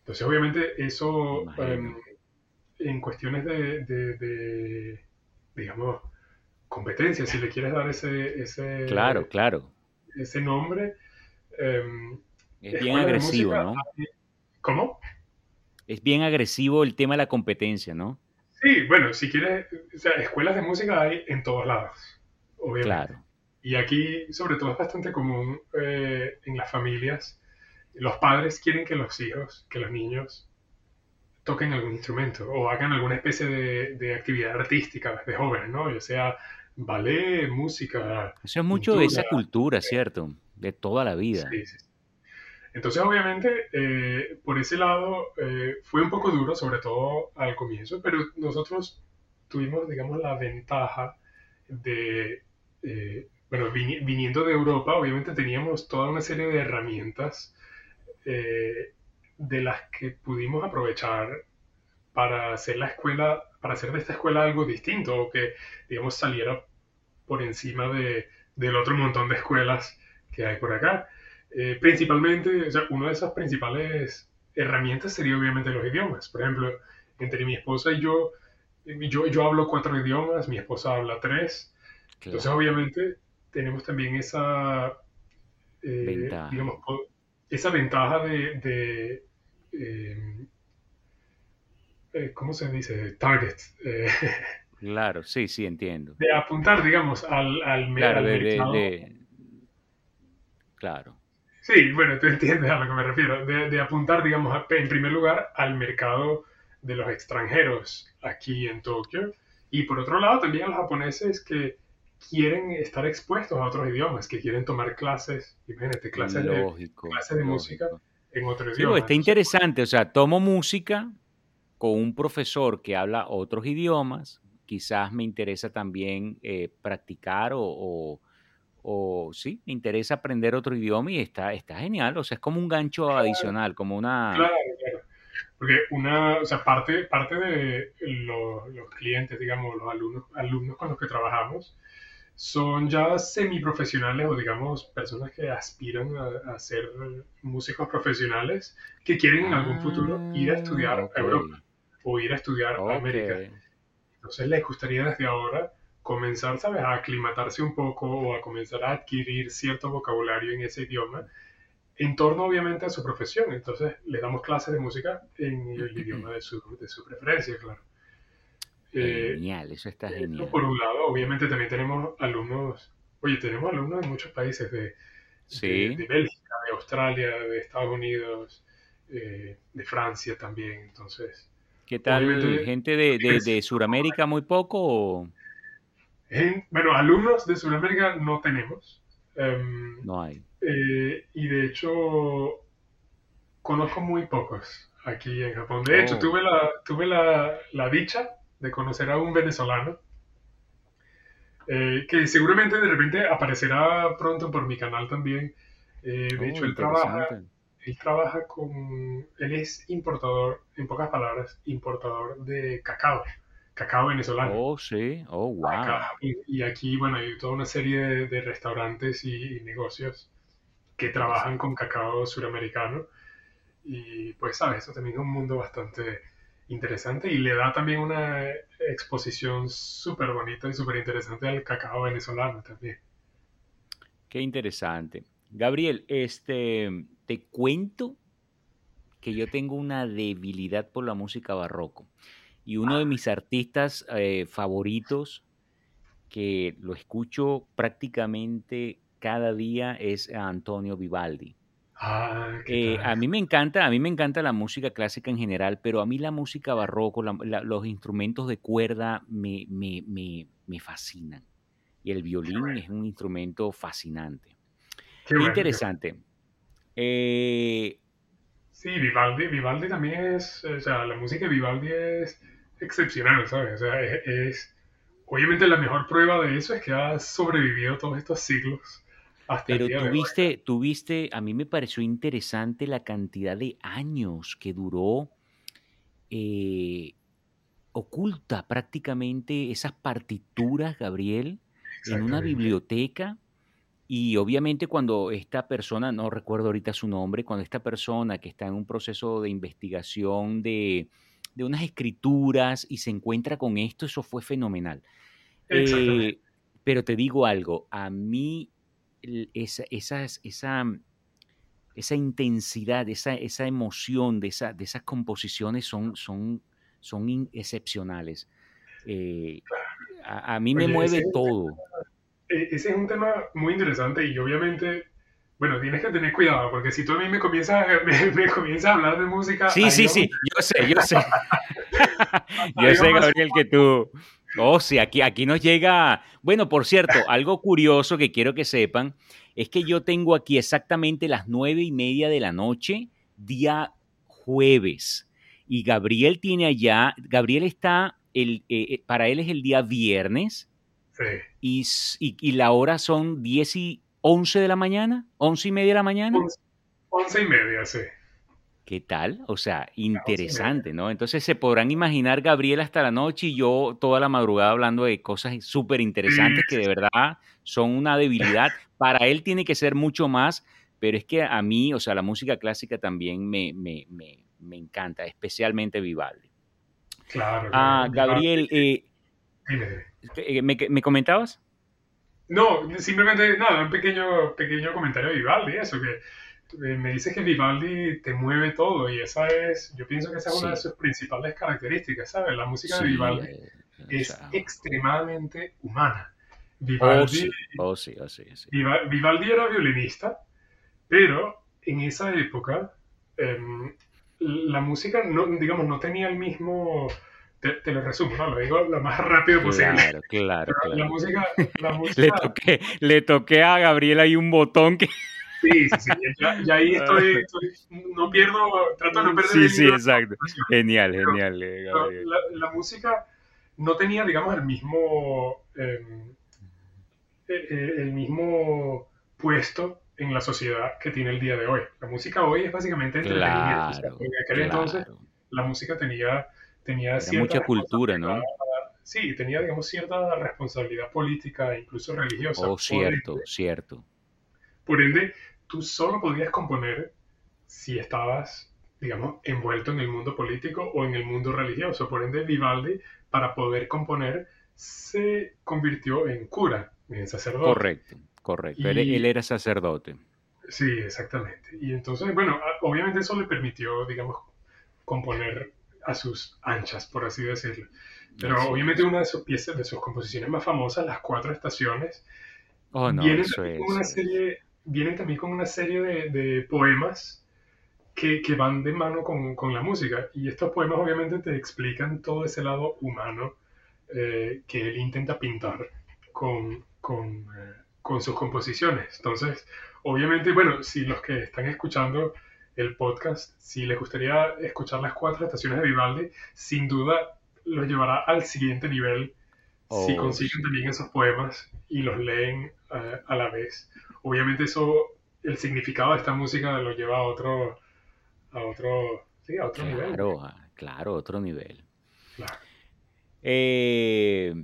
Entonces, obviamente, eso em, en cuestiones de, digamos, competencia, si le quieres dar ese, ese claro, claro. ese nombre. Em, es bien agresivo, ¿no? ¿Cómo? Es bien agresivo el tema de la competencia, ¿no? Sí, bueno, si quieres, o sea, escuelas de música hay en todos lados, obviamente. Claro. Y aquí, sobre todo, es bastante común eh, en las familias los padres quieren que los hijos, que los niños toquen algún instrumento o hagan alguna especie de, actividad artística desde jóvenes, ¿no? Ya sea ballet, música. Eso es mucho de esa cultura, ¿cierto? De toda la vida. Sí, sí. Entonces, obviamente, eh, por ese lado eh, fue un poco duro, sobre todo al comienzo, pero nosotros tuvimos, digamos, la ventaja de, eh, bueno, viniendo de Europa, obviamente teníamos toda una serie de herramientas eh, de las que pudimos aprovechar para hacer la escuela, para hacer de esta escuela algo distinto o que, digamos, saliera por encima de, del otro montón de escuelas que hay por acá. Eh, principalmente, o sea, una de esas principales herramientas sería obviamente los idiomas. Por ejemplo, entre mi esposa y yo, yo, yo hablo cuatro idiomas, mi esposa habla tres. Entonces, obviamente, tenemos también esa, eh, digamos, esa ventaja de, em, eh, ¿cómo se dice? Target. Eh, claro, sí, sí, entiendo. De apuntar, digamos, al, al, claro, mercado. claro. Sí, bueno, tú entiendes a lo que me refiero. De, apuntar, digamos, en primer lugar al mercado de los extranjeros aquí en Tokio. Y por otro lado, también a los japoneses que quieren estar expuestos a otros idiomas, que quieren tomar clases, imagínate, clases, de, clases de música en otro idioma. Sí, está interesante, o sea, tomo música con un profesor que habla otros idiomas, quizás me interesa también eh, practicar o, o, sí, me interesa aprender otro idioma y está, está genial, o sea, es como un gancho adicional, como una... Claro, claro. Porque una, o sea, parte, parte de los, los clientes, digamos, los alumnos, alumnos con los que trabajamos, son ya semiprofesionales o digamos personas que aspiran a, ser músicos profesionales que quieren en algún futuro ir a ah, estudiar a Europa o ir a estudiar a América. Entonces les gustaría desde ahora comenzar, ¿sabes?, a aclimatarse un poco o a comenzar a adquirir cierto vocabulario en ese idioma en torno obviamente a su profesión. Entonces les damos clases de música en el idioma de su, de su preferencia, claro. Eh, genial, eso está genial. Por un lado, obviamente también tenemos alumnos, oye, tenemos alumnos de muchos países, de, de, Bélgica, de Australia, de Estados Unidos, eh, de Francia también, entonces. ¿Qué tal? ¿Gente de, de, Sudamérica muy poco? bueno, alumnos de Sudamérica no tenemos. Em, no hay. Eh, y de hecho, conozco muy pocos aquí en Japón. De hecho, oh. tuve, la, tuve la, la dicha de conocer a un venezolano eh, que seguramente de repente aparecerá pronto por mi canal también. Eh, de oh, hecho, él trabaja, él con, él es importador, en pocas palabras, importador de cacao. cacao venezolano. Oh, sí, oh, wow. y, aquí, bueno, hay toda una serie de, restaurantes y, negocios que trabajan con cacao suramericano. Y pues, sabes, eso también es un mundo bastante interesante y le da también una exposición súper bonita y súper interesante al cacao venezolano también. Qué interesante. Gabriel, este, te cuento que yo tengo una debilidad por la música barroco. Y uno de mis artistas eh, favoritos, que lo escucho prácticamente cada día, es Antonio Vivaldi. Ah, eh, a mí me encanta, a mí me encanta la música clásica en general, pero a mí la música barroco, los instrumentos de cuerda me, me, fascinan. Y el violín es un instrumento fascinante. Qué interesante. Eh, sí, Vivaldi, Vivaldi también es, o sea, la música de Vivaldi es excepcional, ¿sabes? O sea, es, obviamente la mejor prueba de eso es que ha sobrevivido todos estos siglos. Hasta Pero tuviste, tuviste, a mí me pareció interesante la cantidad de años que duró eh, oculta prácticamente esas partituras, Gabriel, en una biblioteca. Y obviamente cuando esta persona, no recuerdo ahorita su nombre, cuando esta persona que está en un proceso de investigación de, de unas escrituras y se encuentra con esto, eso fue fenomenal. Eh, pero te digo algo, a mí esa, esa, esa intensidad, esa, esa emoción de, esa, de esas composiciones son, son, son excepcionales. Eh, a, mí me mueve todo. E, ese es un tema muy interesante y obviamente bueno, tienes que tener cuidado, porque si tú a mí me comienzas, me, me comienzas a hablar de música... Sí, sí, sí, yo sé, yo sé. yo sé, Gabriel, que tú... Oh, sí, aquí, aquí nos llega... Bueno, por cierto, algo curioso que quiero que sepan es que yo tengo aquí exactamente las nueve y media de la noche, día jueves. Y Gabriel tiene allá, Gabriel está, el, eh, eh, para él es el día viernes. Sí. Y, y, la hora son diez y 11 de la mañana, 11 y media de la mañana. 11, y media, sí. ¿Qué tal? O sea, interesante, ¿no? Entonces se podrán imaginar Gabriel hasta la noche y yo toda la madrugada hablando de cosas súper interesantes que de verdad son una debilidad. Para él tiene que ser mucho más, pero es que a mí, o sea, la música clásica también me, me, me, encanta, especialmente Vivaldi. Claro. Ah, Gabriel, eh, eh, ¿me, ¿me comentabas? No, simplemente nada, un pequeño, pequeño comentario de Vivaldi, eso, que eh, me dices que Vivaldi te mueve todo y esa es, yo pienso que esa es una de sus principales características, ¿sabes? La música de Vivaldi eh, es extremadamente humana. Vivaldi, oh, sí. Oh, sí, Vivaldi era violinista, pero en esa época em, la música, no, digamos, no tenía el mismo te, lo resumo, ¿no? Lo digo lo más rápido posible. Claro, claro. claro. La, música, la música... le, toqué, le toqué a Gabriel ahí un botón que... Sí, sí, sí. Ya, ahí estoy, no pierdo, trato de no perder. Sí, sí, exacto. Genial, genial. Eh, la, la, música no tenía, digamos, el mismo, em, e, e, el mismo puesto en la sociedad que tiene el día de hoy. La música hoy es básicamente entretenimiento. Claro, en aquel entonces la música tenía tenía mucha cultura, ¿no? Sí, tenía, digamos, cierta responsabilidad política incluso religiosa. Oh, cierto, cierto. Por ende, tú solo podías componer si estabas, digamos, envuelto en el mundo político o en el mundo religioso. Por ende, Vivaldi, para poder componer, se convirtió en cura, en sacerdote. Correcto, correcto. él era sacerdote. Sí, exactamente. Y entonces, bueno, obviamente eso le permitió, digamos, componer a sus anchas, por así decirlo. Pero obviamente una de sus piezas, de sus composiciones más famosas, Las Cuatro Estaciones, oh, vienen, también con una serie, vienen también con una serie de, poemas que, que, van de mano con, con, la música. Y estos poemas obviamente te explican todo ese lado humano eh, que él intenta pintar con, con, eh, con sus composiciones. Entonces, obviamente, bueno, si los que están escuchando el podcast, si les gustaría escuchar las cuatro estaciones de Vivaldi, sin duda los llevará al siguiente nivel si consiguen también esos poemas y los leen eh, a la vez. Obviamente eso, el significado de esta música lo lleva a otro, a otro, sí, a otro claro, nivel. Claro, otro nivel. Eh,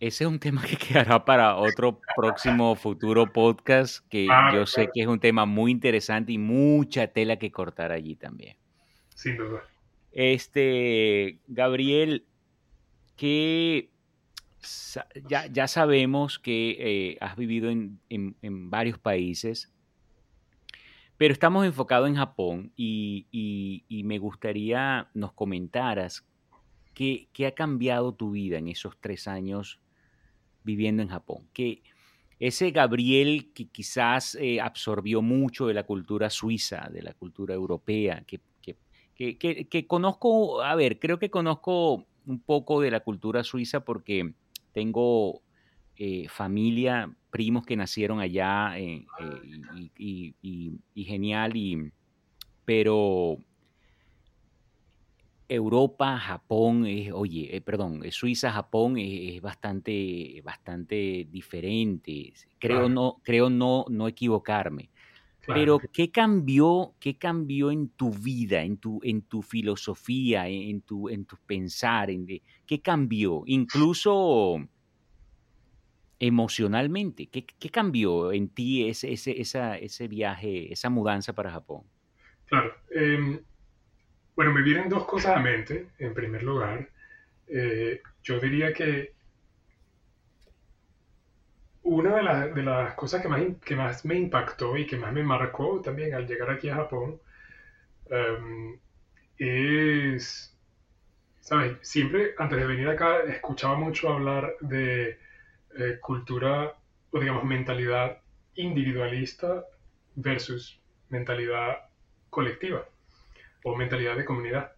ese es un tema que quedará para otro próximo futuro podcast, que yo sé que es un tema muy interesante y mucha tela que cortar allí también. Sin duda. Este, Gabriel, que ya, ya sabemos que eh, has vivido en, varios países, pero estamos enfocados en Japón y, y me gustaría nos comentaras qué, qué, ha cambiado tu vida en esos tres años viviendo en Japón. Que ese Gabriel que quizás eh, absorbió mucho de la cultura suiza, de la cultura europea, que, que, conozco, a ver, creo que conozco un poco de la cultura suiza porque tengo eh, familia, primos que nacieron allá eh, y, y, genial, y, pero Europa, Japón, oye, eh, perdón, eh, Suiza, Japón es, bastante, bastante diferente. Creo, no, creo no, no equivocarme. Pero ¿qué cambió, qué cambió en tu vida, en tu, en tu filosofía, en tu, en tu pensar? En ¿Qué cambió? Incluso emocionalmente, ¿qué, qué cambió en ti ese, ese, esa, ese viaje, esa mudanza para Japón? Claro. Em, bueno, me vienen dos cosas a mente. En primer lugar, eh, yo diría que una de, las cosas que más, que más me impactó y que más me marcó también al llegar aquí a Japón em, es, ¿sabes? Siempre antes de venir acá escuchaba mucho hablar de eh, cultura o digamos mentalidad individualista versus mentalidad colectiva o mentalidad de comunidad.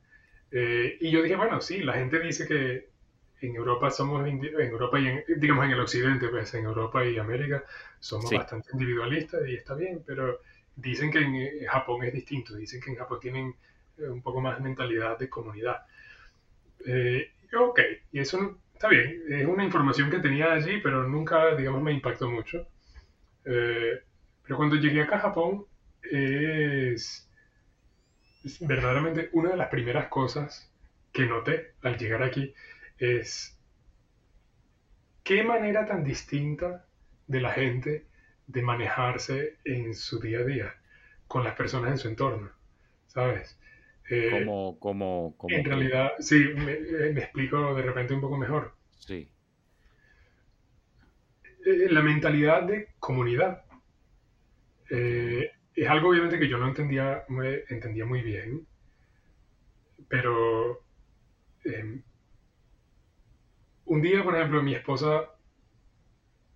Eh, y yo dije, bueno, sí, la gente dice que en Europa somos, en Europa y en, digamos en el occidente, pues en Europa y América somos bastante individualistas y está bien, pero dicen que en eh, Japón es distinto, dicen que en Japón tienen eh, un poco más mentalidad de comunidad. ok, y eso está bien, es una información que tenía allí, pero nunca, digamos, me impactó mucho. pero cuando llegué acá a Japón, es verdaderamente una de las primeras cosas que noté al llegar aquí es qué manera tan distinta de la gente de manejarse en su día a día con las personas en su entorno, ¿sabes? Eh, como, como, en realidad, sí, me, eh, me, explico de repente un poco mejor. Sí. Eh, la mentalidad de comunidad. Eh, es algo obviamente que yo no entendía muy, entendía muy bien, pero em, un día, por ejemplo, mi esposa,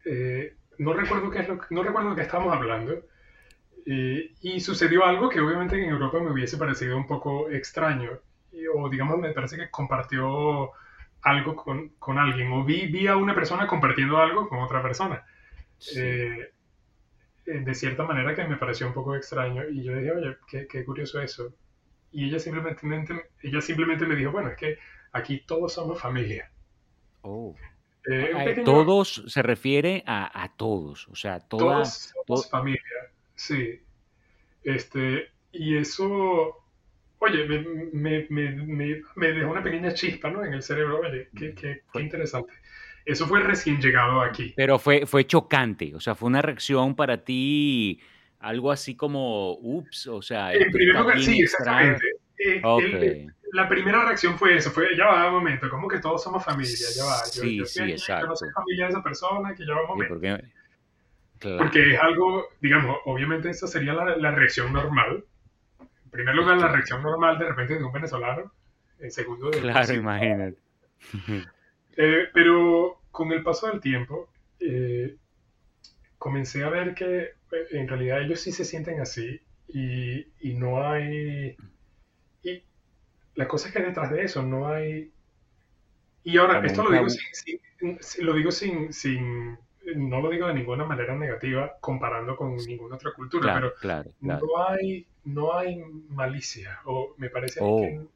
eh, no, recuerdo qué es lo, no recuerdo qué estábamos hablando, y sucedió algo que obviamente en Europa me hubiese parecido un poco extraño, o digamos, me parece que compartió algo con, con alguien, o vi, vi, a una persona compartiendo algo con otra persona. Eh, eh, de cierta manera que me pareció un poco extraño y yo dije, oye, qué, qué curioso eso. Y ella simplemente, ella simplemente me dijo, bueno, es que aquí todos somos familia. Oh. Eh, todos se refiere a, a, todos, o sea, todos somos familia, sí. Este, y eso, oye, me, me, me, me, dejó una pequeña chispa, ¿no? En el cerebro, oye, qué, qué, qué interesante. Eso fue recién llegado aquí. Pero fue, fue chocante, o sea, fue una reacción para ti, algo así como, ups, o sea... En primer lugar, sí, exactamente. Eh, la primera reacción fue eso, fue, ya va, un momento, como que todos somos familia, ya va. Yo, sí, sí, exacto. Yo no soy familia de esa persona, que ya va un momento. porque, porque es algo, digamos, obviamente esa sería la, la, reacción normal. En primer lugar, la reacción normal de repente de un venezolano. En segundo, de Claro, imagínate. Eh, pero con el paso del tiempo, eh, comencé a ver que eh, en realidad ellos sí se sienten así y, y, no hay... La cosa es que detrás de eso no hay... Y ahora, esto lo digo, sin, lo digo sin, sin, No lo digo de ninguna manera negativa comparando con ninguna otra cultura, pero claro, No, hay, no hay malicia, o me parece que oh.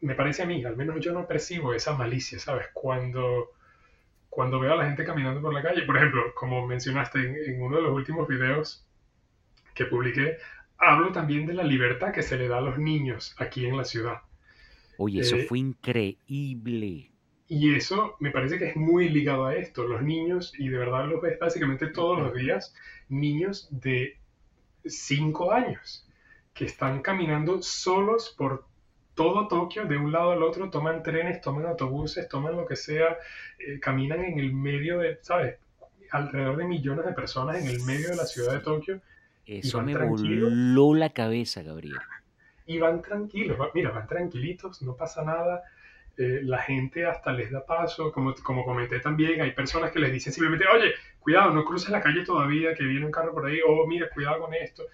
me parece a mí, al menos yo no percibo esa malicia, ¿sabes? Cuando, cuando veo a la gente caminando por la calle, por ejemplo, como mencionaste en, uno de los últimos videos que publiqué, hablo también de la libertad que se le da a los niños aquí en la ciudad. Oye, eso fue increíble. Y eso me parece que es muy ligado a esto. Los niños, y de verdad los ves básicamente todos los días, niños de 5 años que están caminando solos por todo Tokio, de un lado al otro, toman trenes, toman autobuses, toman lo que sea, eh, caminan en el medio de, ¿sabes? Alrededor de millones de personas en el medio de la ciudad de Tokio. Eso me voló la cabeza, Gabriel. Y van tranquilos, mira, van tranquilitos, no pasa nada. Eh, la gente hasta les da paso, como, como comenté también, hay personas que les dicen simplemente, oye, cuidado, no cruces la calle todavía, que viene un carro por ahí, o mira, cuidado con esto.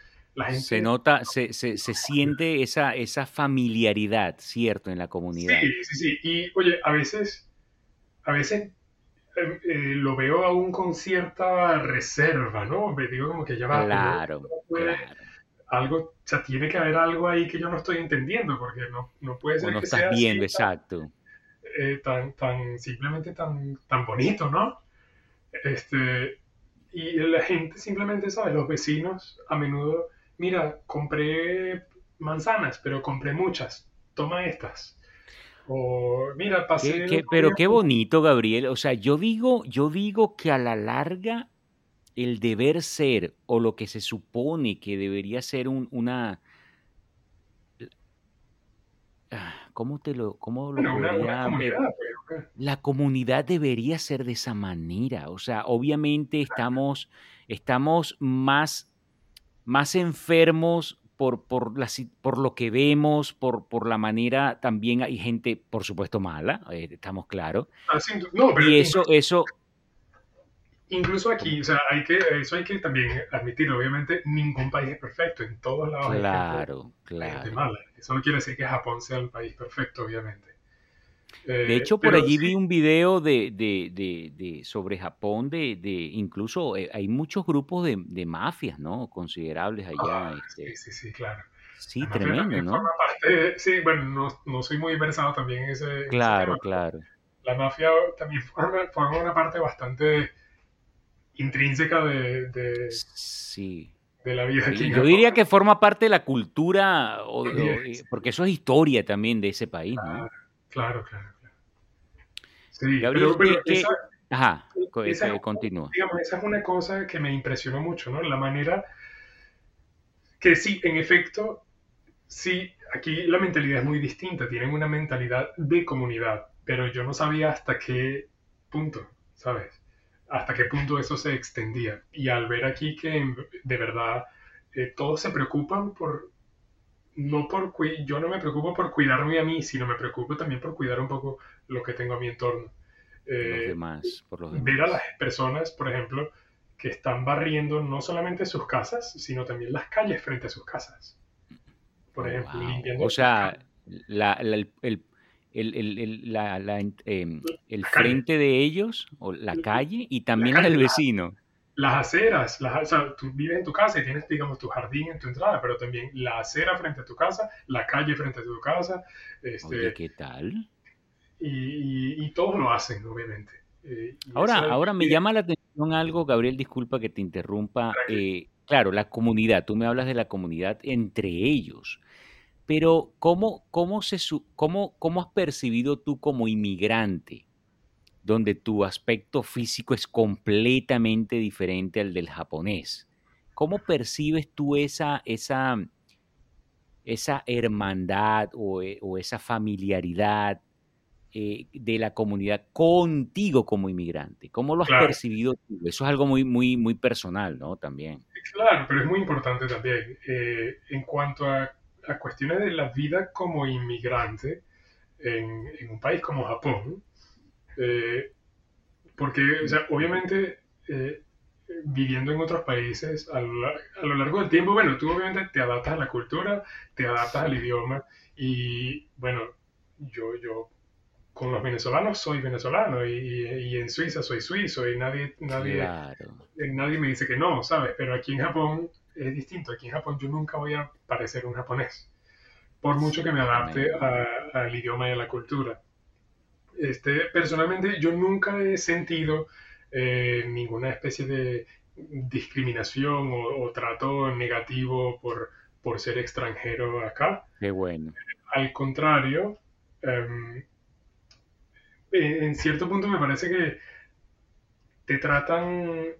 Se nota, se, se, se, siente esa, esa familiaridad, ¿cierto?, en la comunidad. Sí, sí, sí. Y oye, a veces, a veces eh, eh, lo veo aún con cierta reserva, ¿no? Me digo como que ya va. Claro, claro. Algo, o sea, tiene que haber algo ahí que yo no estoy entendiendo, porque no, no puede ser no que estás sea viendo, así, exacto. eh, tan, tan, simplemente tan, tan bonito, ¿no? Este, y la gente simplemente sabe, los vecinos a menudo mira, compré manzanas, pero compré muchas, toma estas. O mira, pasé... Qué, qué, pero qué bonito, Gabriel. O sea, yo digo, yo digo que a la larga el deber ser o lo que se supone que debería ser un, una... Ah, ¿Cómo te lo, cómo lo bueno, podría una comunidad, pues. La comunidad debería ser de esa manera. O sea, obviamente estamos, estamos más más enfermos por, por, la, por lo que vemos, por, por la manera, también hay gente, por supuesto, mala, eh, estamos claros. Ah, no, pero Y eso, incluso, eso, incluso aquí, o sea, hay que, eso hay que también admitirlo. Obviamente, ningún país es perfecto. En todos lados hay gente, claro, hay gente claro. mala. Eso no quiere decir que Japón sea el país perfecto, obviamente. De Eh, hecho, por allí sí, vi un video de, de, de, de- sobre Japón, de, de incluso eh, hay muchos grupos de, de mafias, ¿no? Considerables allá. ah, Este, sí, sí, sí, claro. sí, La tremendo, ¿no? parte, sí, bueno, no, no soy muy versado también en ese, en ese Claro, tema, claro. la mafia también forma, forma una parte bastante intrínseca de, de, Sí. de la vida aquí Sí, yo diría que forma parte de la cultura, o- o- Sí, eh, sí, porque eso es historia también de ese país, ¿no? Claro, claro, claro. Sí, Gabriel, pero bueno, ¿qué, qué- esa, Ajá, co- esa, eh, continúa. digamos, esa es una cosa que me impresionó mucho, ¿no? La manera que sí, en efecto, sí, aquí la mentalidad es muy distinta, tienen una mentalidad de comunidad, pero yo no sabía hasta qué punto, ¿sabes? Hasta qué punto eso se extendía. Y al ver aquí que de verdad eh, todos se preocupan por, no por, yo no me preocupo por cuidarme a mí, sino me preocupo también por cuidar un poco lo que tengo a mi entorno. Los Eh, demás, por los ver a las demás. personas, por ejemplo, que están barriendo no solamente sus casas, sino también las calles frente a sus casas. Por Oh, ejemplo, wow. limpiando O sea, la, la- el, el- el- el- la- em, el la calle, frente de ellos, o la calle, y también la del vecino. Las aceras, las, o sea, tú vives en tu casa y tienes, digamos, tu jardín en tu entrada, pero también la acera frente a tu casa, la calle frente a tu casa, Oye, este, ¿qué tal? y, y- y todos lo hacen, obviamente. Eh, Ahora, ahora me y- llama la atención algo, Gabriel, disculpa que te interrumpa. eh, claro, la comunidad, tú me hablas de la comunidad entre ellos, pero ¿cómo, cómo, se, su- cómo, cómo has percibido tú como inmigrante, donde tu aspecto físico es completamente diferente al del japonés? ¿Cómo percibes tú esa, esa, esa hermandad o, eh, o esa familiaridad eh, de la comunidad contigo como inmigrante? ¿Cómo lo has Claro. percibido tú? Eso es algo muy, muy, muy personal, ¿no? También. Claro, pero es muy importante también. eh, en cuanto a, a cuestiones de la vida como inmigrante en, en un país como Japón, eh, porque, o sea, obviamente, eh, viviendo en otros países a lo, a lo largo del tiempo, bueno, tú obviamente te adaptas a la cultura, te adaptas al idioma y, bueno, yo, yo con los venezolanos soy venezolano y, y- y en Suiza soy suizo y nadie, nadie, claro. eh, nadie me dice que no, ¿sabes? Pero aquí en Japón es distinto. Aquí en Japón yo nunca voy a parecer un japonés, por mucho que me adapte al idioma y a la cultura. Este, personalmente yo nunca he sentido eh, ninguna especie de discriminación o, o trato negativo por, por ser extranjero acá. Qué bueno. Al contrario, em, en cierto punto me parece que te tratan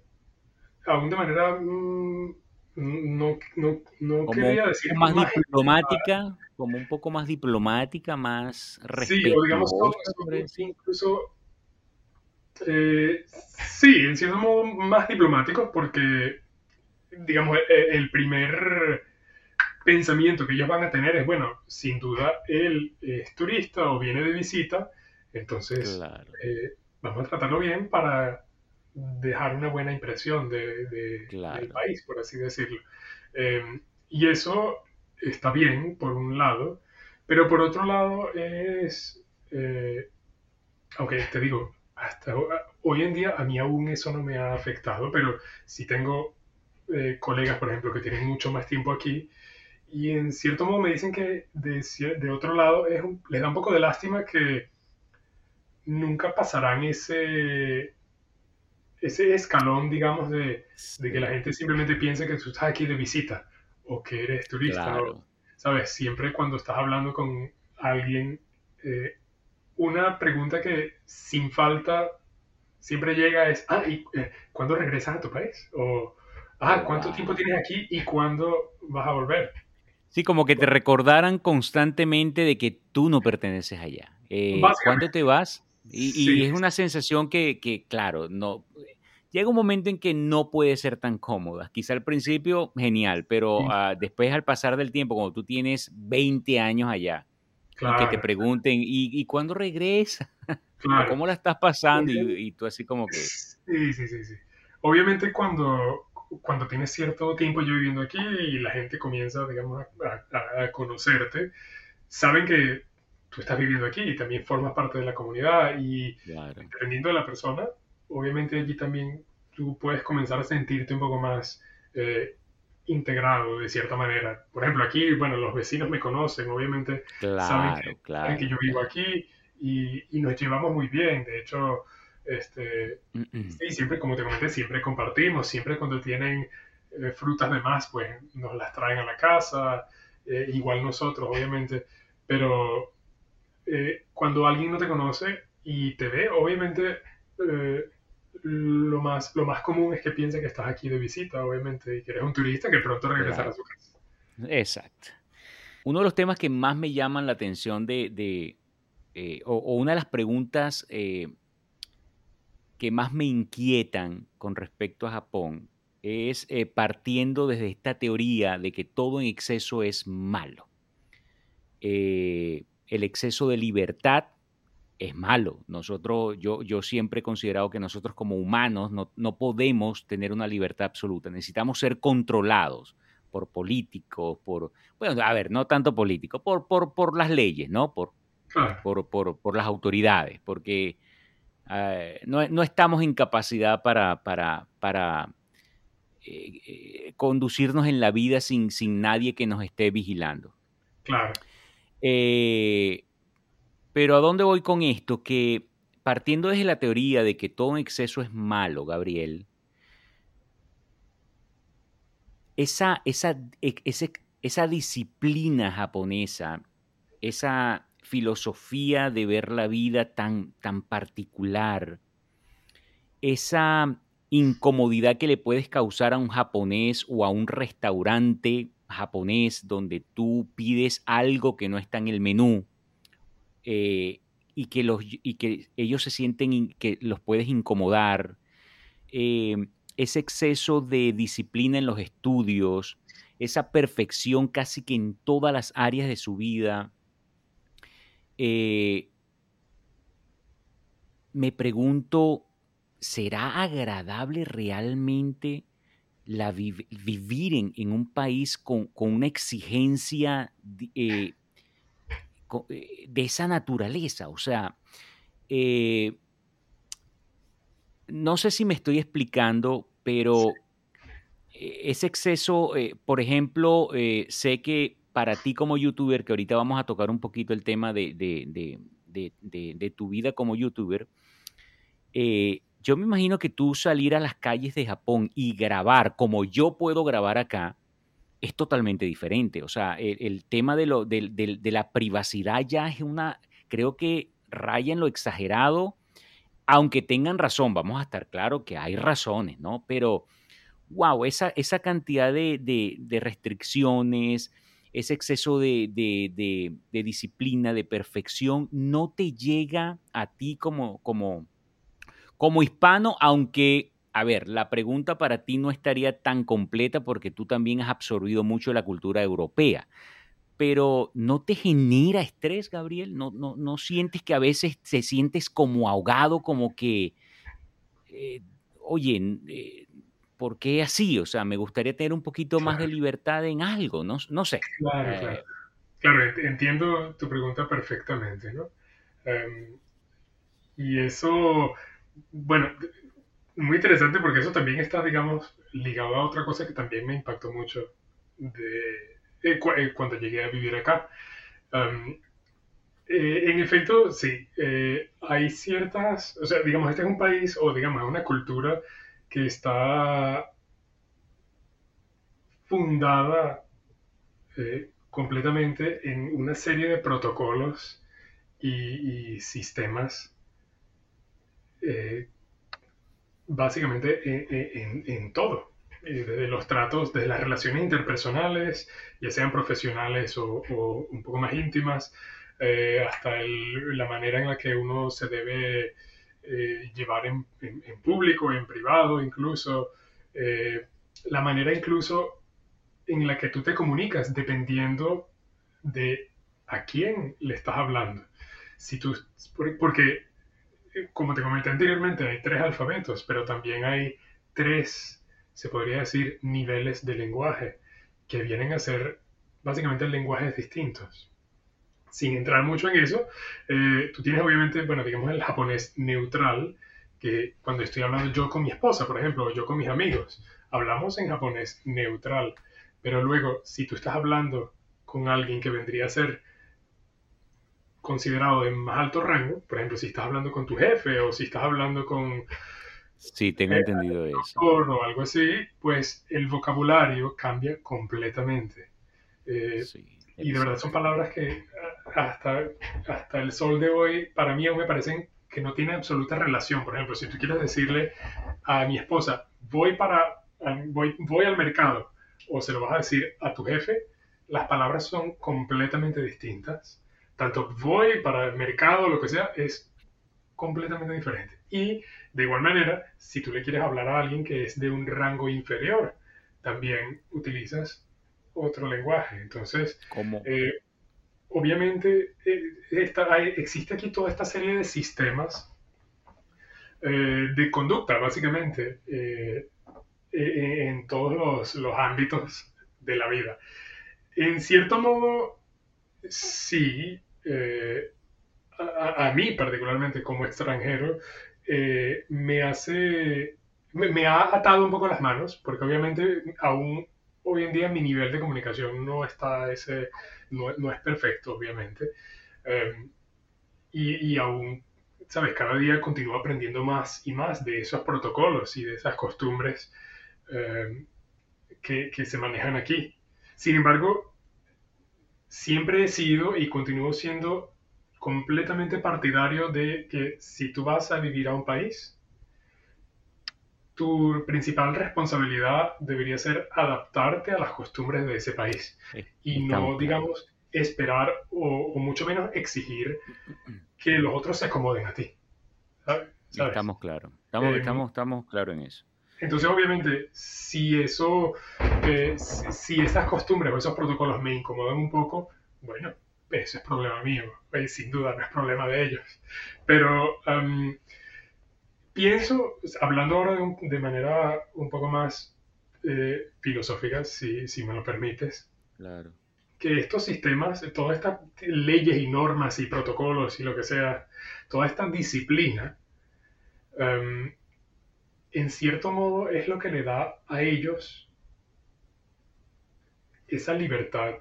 aún de manera mm, no, no, no quería decir más, diplomática, como un poco más diplomática, más respetuosa. Sí, o digamos incluso eh, sí, en cierto modo más diplomáticos porque digamos e, e, el primer pensamiento que ellos van a tener es bueno, sin duda él es turista o viene de visita, entonces eh, vamos a tratarlo bien para dejar una buena impresión de, del país, por así decirlo. Eh, y eso está bien, por un lado, pero por otro lado es, eh, aunque te digo, hasta hoy en día a mí aún eso no me ha afectado, pero si tengo eh, colegas, por ejemplo, que tienen mucho más tiempo aquí, y en cierto modo me dicen que de, de otro lado es les da un poco de lástima que nunca pasarán ese, ese escalón, digamos, de, que la gente simplemente piense que tú estás aquí de visita o que eres turista. ¿Sabes? Siempre cuando estás hablando con alguien, eh, una pregunta que sin falta siempre llega es, ah, ¿y eh, cuándo regresas a tu país? O, ah, ¿cuánto tiempo tienes aquí y cuándo vas a volver? Sí, como que te recordaran constantemente de que tú no perteneces allá. Eh, ¿Cuándo te vas? Y, es una sensación que, que, claro, no, llega un momento en que no puede ser tan cómoda. Quizá al principio, genial, pero ah, después al pasar del tiempo, cuando tú tienes 20 años allá, y que te pregunten, ¿y, cuándo regresa? ¿Cómo la estás pasando? Y, tú así como que... Sí, sí, sí, sí. Obviamente cuando, cuando tienes cierto tiempo yo viviendo aquí y la gente comienza, digamos, a, conocerte, saben que tú estás viviendo aquí y también formas parte de la comunidad y dependiendo de la persona, obviamente allí también tú puedes comenzar a sentirte un poco más eh, integrado de cierta manera. Por ejemplo, aquí, bueno, los vecinos me conocen, obviamente saben, que, yo vivo aquí y, nos llevamos muy bien. De hecho, este, sí, siempre, como te comenté, siempre compartimos, siempre cuando tienen eh, frutas de más, pues nos las traen a la casa, eh, igual nosotros, obviamente, pero cuando alguien no te conoce y te ve, obviamente lo más, lo más común es que piense que estás aquí de visita, obviamente, y que eres un turista que pronto regresará a su casa. Exacto. Uno de los temas que más me llaman la atención de, eh, o, una de las preguntas eh, que más me inquietan con respecto a Japón es eh, partiendo desde esta teoría de que todo en exceso es malo. El exceso de libertad es malo. Nosotros, yo, yo siempre he considerado que nosotros como humanos no, podemos tener una libertad absoluta. Necesitamos ser controlados por políticos, por, bueno, a ver, no tanto políticos, por, por, por las leyes, ¿no? Por, por, por, las autoridades, porque eh, no, estamos en capacidad para, para, para eh, eh, conducirnos en la vida sin, sin nadie que nos esté vigilando. Claro. Pero ¿a dónde voy con esto? Que partiendo desde la teoría de que todo exceso es malo, Gabriel, esa, esa, esa disciplina japonesa, esa filosofía de ver la vida tan, tan particular, esa incomodidad que le puedes causar a un japonés o a un restaurante japonés donde tú pides algo que no está en el menú eh, y, que los, y que ellos se sienten que los puedes incomodar, eh, ese exceso de disciplina en los estudios, esa perfección casi que en todas las áreas de su vida. Eh, me pregunto, ¿será agradable realmente la vivir en, un país con, una exigencia eh, de esa naturaleza. O sea, eh, no sé si me estoy explicando, pero eh, ese exceso, por ejemplo, sé que para ti como youtuber, que ahorita vamos a tocar un poquito el tema de, de tu vida como youtuber, yo me imagino que tú salir a las calles de Japón y grabar como yo puedo grabar acá, es totalmente diferente. O sea, el, tema de, la privacidad ya es una, creo que raya en lo exagerado, aunque tengan razón, vamos a estar claro que hay razones, ¿no? Pero, wow, esa, cantidad de, de, restricciones, ese exceso de, de, disciplina, de perfección, no te llega a ti como, como, como hispano, aunque a ver, la pregunta para ti no estaría tan completa porque tú también has absorbido mucho la cultura europea. Pero ¿no te genera estrés, Gabriel? ¿No, no, no sientes que a veces te sientes como ahogado, como que, eh, oye, eh, ¿por qué así? O sea, me gustaría tener un poquito más de libertad en algo, no, no sé. Claro, eh, claro. Claro, entiendo tu pregunta perfectamente, ¿no? Em, y eso, bueno, muy interesante porque eso también está, digamos, ligado a otra cosa que también me impactó mucho de, eh, eh, cuando llegué a vivir acá. Eh, en efecto, sí, hay ciertas, o sea, digamos, este es un país o, digamos, una cultura que está fundada completamente en una serie de protocolos y, sistemas básicamente en, todo, eh, desde los tratos, desde las relaciones interpersonales, ya sean profesionales o, un poco más íntimas, eh, hasta la manera en la que uno se debe eh, llevar en, público, en privado incluso, la manera incluso en la que tú te comunicas dependiendo de a quién le estás hablando. Si tú, porque como te comenté anteriormente, hay tres alfabetos, pero también hay tres, se podría decir, niveles de lenguaje que vienen a ser básicamente lenguajes distintos. Sin entrar mucho en eso, eh, tú tienes obviamente, bueno, digamos el japonés neutral, que cuando estoy hablando yo con mi esposa, por ejemplo, o yo con mis amigos, hablamos en japonés neutral. Pero luego, si tú estás hablando con alguien que vendría a ser considerado de más alto rango, por ejemplo, si estás hablando con tu jefe o si estás hablando con... Sí, tengo eh, entendido eso. O algo así, pues el vocabulario cambia completamente. Eh, y de verdad son palabras que hasta, hasta el sol de hoy, para mí aún me parecen que no tienen absoluta relación. Por ejemplo, si tú quieres decirle a mi esposa, voy, para, voy, voy al mercado, o se lo vas a decir a tu jefe, las palabras son completamente distintas tanto voy para el mercado, lo que sea, es completamente diferente. Y de igual manera, si tú le quieres hablar a alguien que es de un rango inferior, también utilizas otro lenguaje. Entonces, eh, obviamente, eh, existe aquí toda esta serie de sistemas eh, de conducta, básicamente, en todos los, los ámbitos de la vida. En cierto modo, sí, eh, a, mí particularmente como extranjero, eh, me hace, me, ha atado un poco las manos, porque obviamente aún hoy en día mi nivel de comunicación no está ese, no, no es perfecto, obviamente. Em, y, y, aún, sabes, cada día continúo aprendiendo más y más de esos protocolos y de esas costumbres em, que, que se manejan aquí. Sin embargo, siempre he sido y continúo siendo completamente partidario de que si tú vas a vivir a un país, tu principal responsabilidad debería ser adaptarte a las costumbres de ese país y no, digamos, esperar o, mucho menos exigir que los otros se acomoden a ti. Estamos claros, estamos, eh, estamos, estamos claros en eso. Entonces, obviamente, si eso, eh, si, esas costumbres o esos protocolos me incomodan un poco, bueno, ese es problema mío. Eh, sin duda no es problema de ellos. Pero pienso, hablando ahora de, manera un poco más eh, filosófica, si, si me lo permites, claro. que estos sistemas, todas estas leyes y normas y protocolos y lo que sea, toda esta disciplina, en cierto modo es lo que le da a ellos esa libertad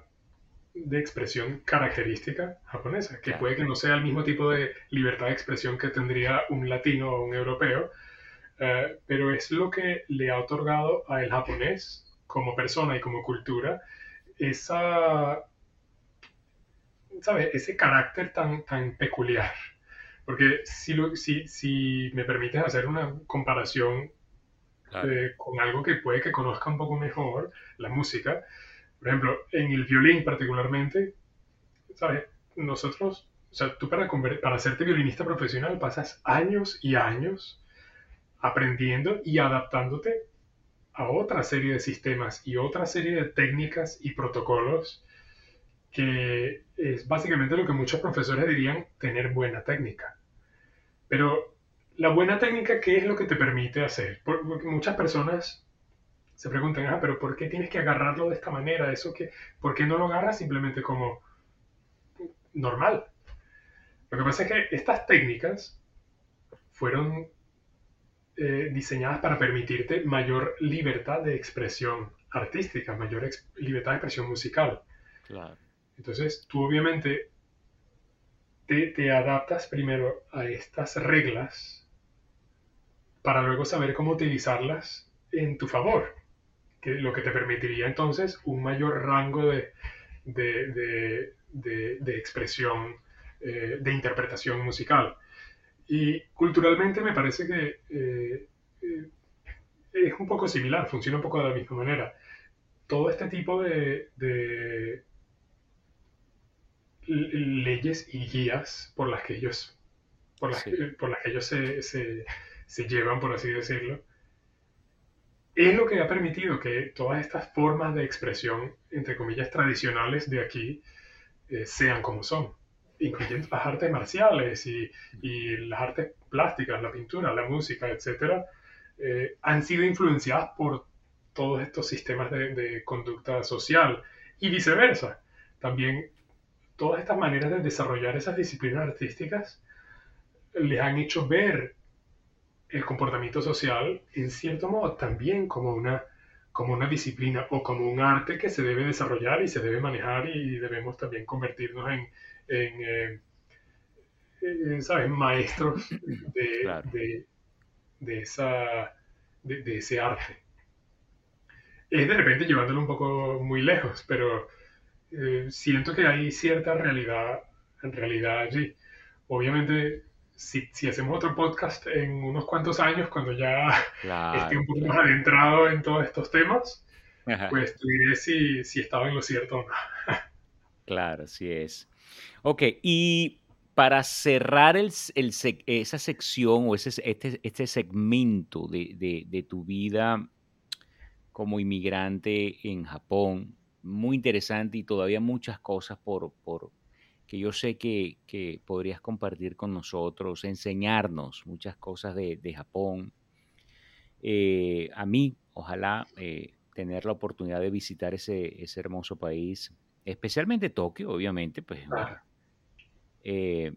de expresión característica japonesa, que puede que no sea el mismo tipo de libertad de expresión que tendría un latino o un europeo, eh, pero es lo que le ha otorgado al japonés como persona y como cultura esa, ¿sabes? Ese carácter tan, tan peculiar. Porque si, lo, si, si me permites hacer una comparación eh, con algo que puede que conozca un poco mejor, la música, por ejemplo, en el violín particularmente, ¿sabes? Nosotros, o sea, tú para, para hacerte violinista profesional pasas años y años aprendiendo y adaptándote a otra serie de sistemas y otra serie de técnicas y protocolos que es básicamente lo que muchos profesores dirían tener buena técnica. Pero la buena técnica, ¿qué es lo que te permite hacer? Porque muchas personas se preguntan, ah, pero ¿por qué tienes que agarrarlo de esta manera? Eso que, ¿Por qué no lo agarras simplemente como normal? Lo que pasa es que estas técnicas fueron eh, diseñadas para permitirte mayor libertad de expresión artística, mayor libertad de expresión musical. Claro. Entonces, tú obviamente te, te, adaptas primero a estas reglas para luego saber cómo utilizarlas en tu favor, que lo que te permitiría entonces un mayor rango de, de, de, de expresión, eh, de interpretación musical. Y culturalmente me parece que eh, eh, es un poco similar, funciona un poco de la misma manera. Todo este tipo de, leyes y guías por las que ellos, por las, por las que ellos se, se, llevan, por así decirlo, es lo que ha permitido que todas estas formas de expresión, entre comillas, tradicionales de aquí, eh, sean como son incluyendo las artes marciales y, y, las artes plásticas, la pintura, la música, etcétera, eh, han sido influenciadas por todos estos sistemas de, conducta social y viceversa. También todas estas maneras de desarrollar esas disciplinas artísticas les han hecho ver el comportamiento social en cierto modo también como una como una disciplina o como un arte que se debe desarrollar y se debe manejar y debemos también convertirnos en, en, eh, ¿sabes? maestros de, de, esa, de, ese arte. Es de repente llevándolo un poco muy lejos, pero eh, siento que hay cierta realidad, en realidad allí. Obviamente, si, si, hacemos otro podcast en unos cuantos años, cuando ya esté un poco más adentrado en todos estos temas, pues te diré si, si estaba en lo cierto o no. claro, sí es. Ok, y para cerrar esa sección o ese, este, este segmento de, tu vida como inmigrante en Japón, muy interesante y todavía muchas cosas por, por que yo sé que, podrías compartir con nosotros, enseñarnos muchas cosas de, Japón. Eh, a mí, ojalá eh, tener la oportunidad de visitar ese, ese hermoso país, especialmente Tokio, obviamente, pues eh,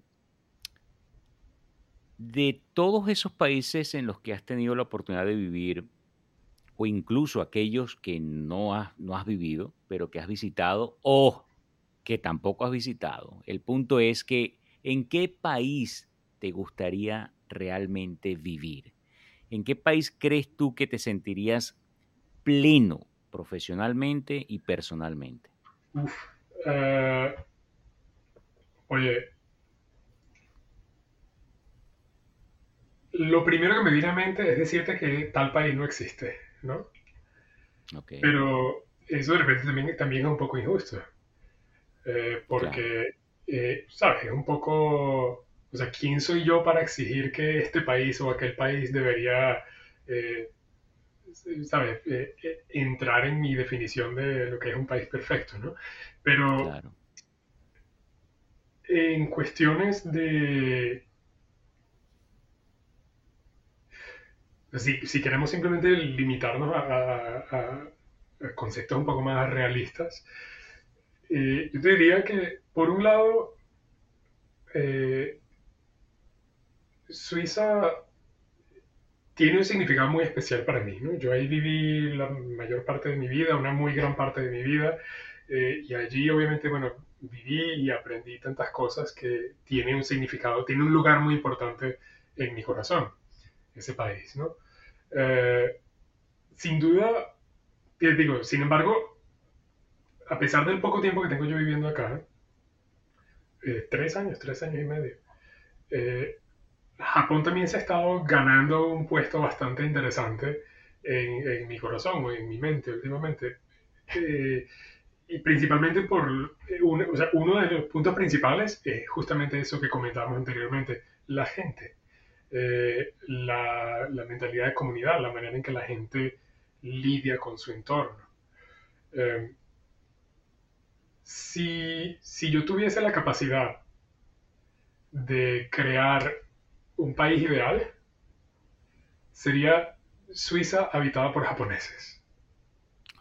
de todos esos países en los que has tenido la oportunidad de vivir, o incluso aquellos que no has, no has vivido, pero que has visitado, o que tampoco has visitado, el punto es que ¿en qué país te gustaría realmente vivir? ¿En qué país crees tú que te sentirías pleno profesionalmente y personalmente? Eh, oye, Lo primero que me viene a mente es decirte que tal país no existe, ¿no? Pero eso de repente también, también es un poco injusto. Eh, porque, eh, ¿sabes? Es un poco... O sea, ¿quién soy yo para exigir que este país o aquel país debería, eh, ¿sabes? entrar en mi definición de lo que es un país perfecto, ¿no? Pero en cuestiones de Si, queremos simplemente limitarnos a, conceptos un poco más realistas, eh, yo te diría que, por un lado, eh, Suiza tiene un significado muy especial para mí. Yo ahí viví la mayor parte de mi vida, una muy gran parte de mi vida, eh, y allí obviamente, bueno, viví y aprendí tantas cosas que tiene un significado, tiene un lugar muy importante en mi corazón ese país, ¿no? Eh, sin duda, te digo, sin embargo, a pesar del poco tiempo que tengo yo viviendo acá, eh, tres años, tres años y medio. Eh, Japón también se ha estado ganando un puesto bastante interesante en, mi corazón o en mi mente últimamente. Eh, y principalmente por sea, uno de los puntos principales es justamente eso que comentábamos anteriormente, la gente, la, la, mentalidad de comunidad, la manera en que la gente lidia con su entorno. Si, si yo tuviese la capacidad de crear un país ideal sería Suiza habitada por japoneses.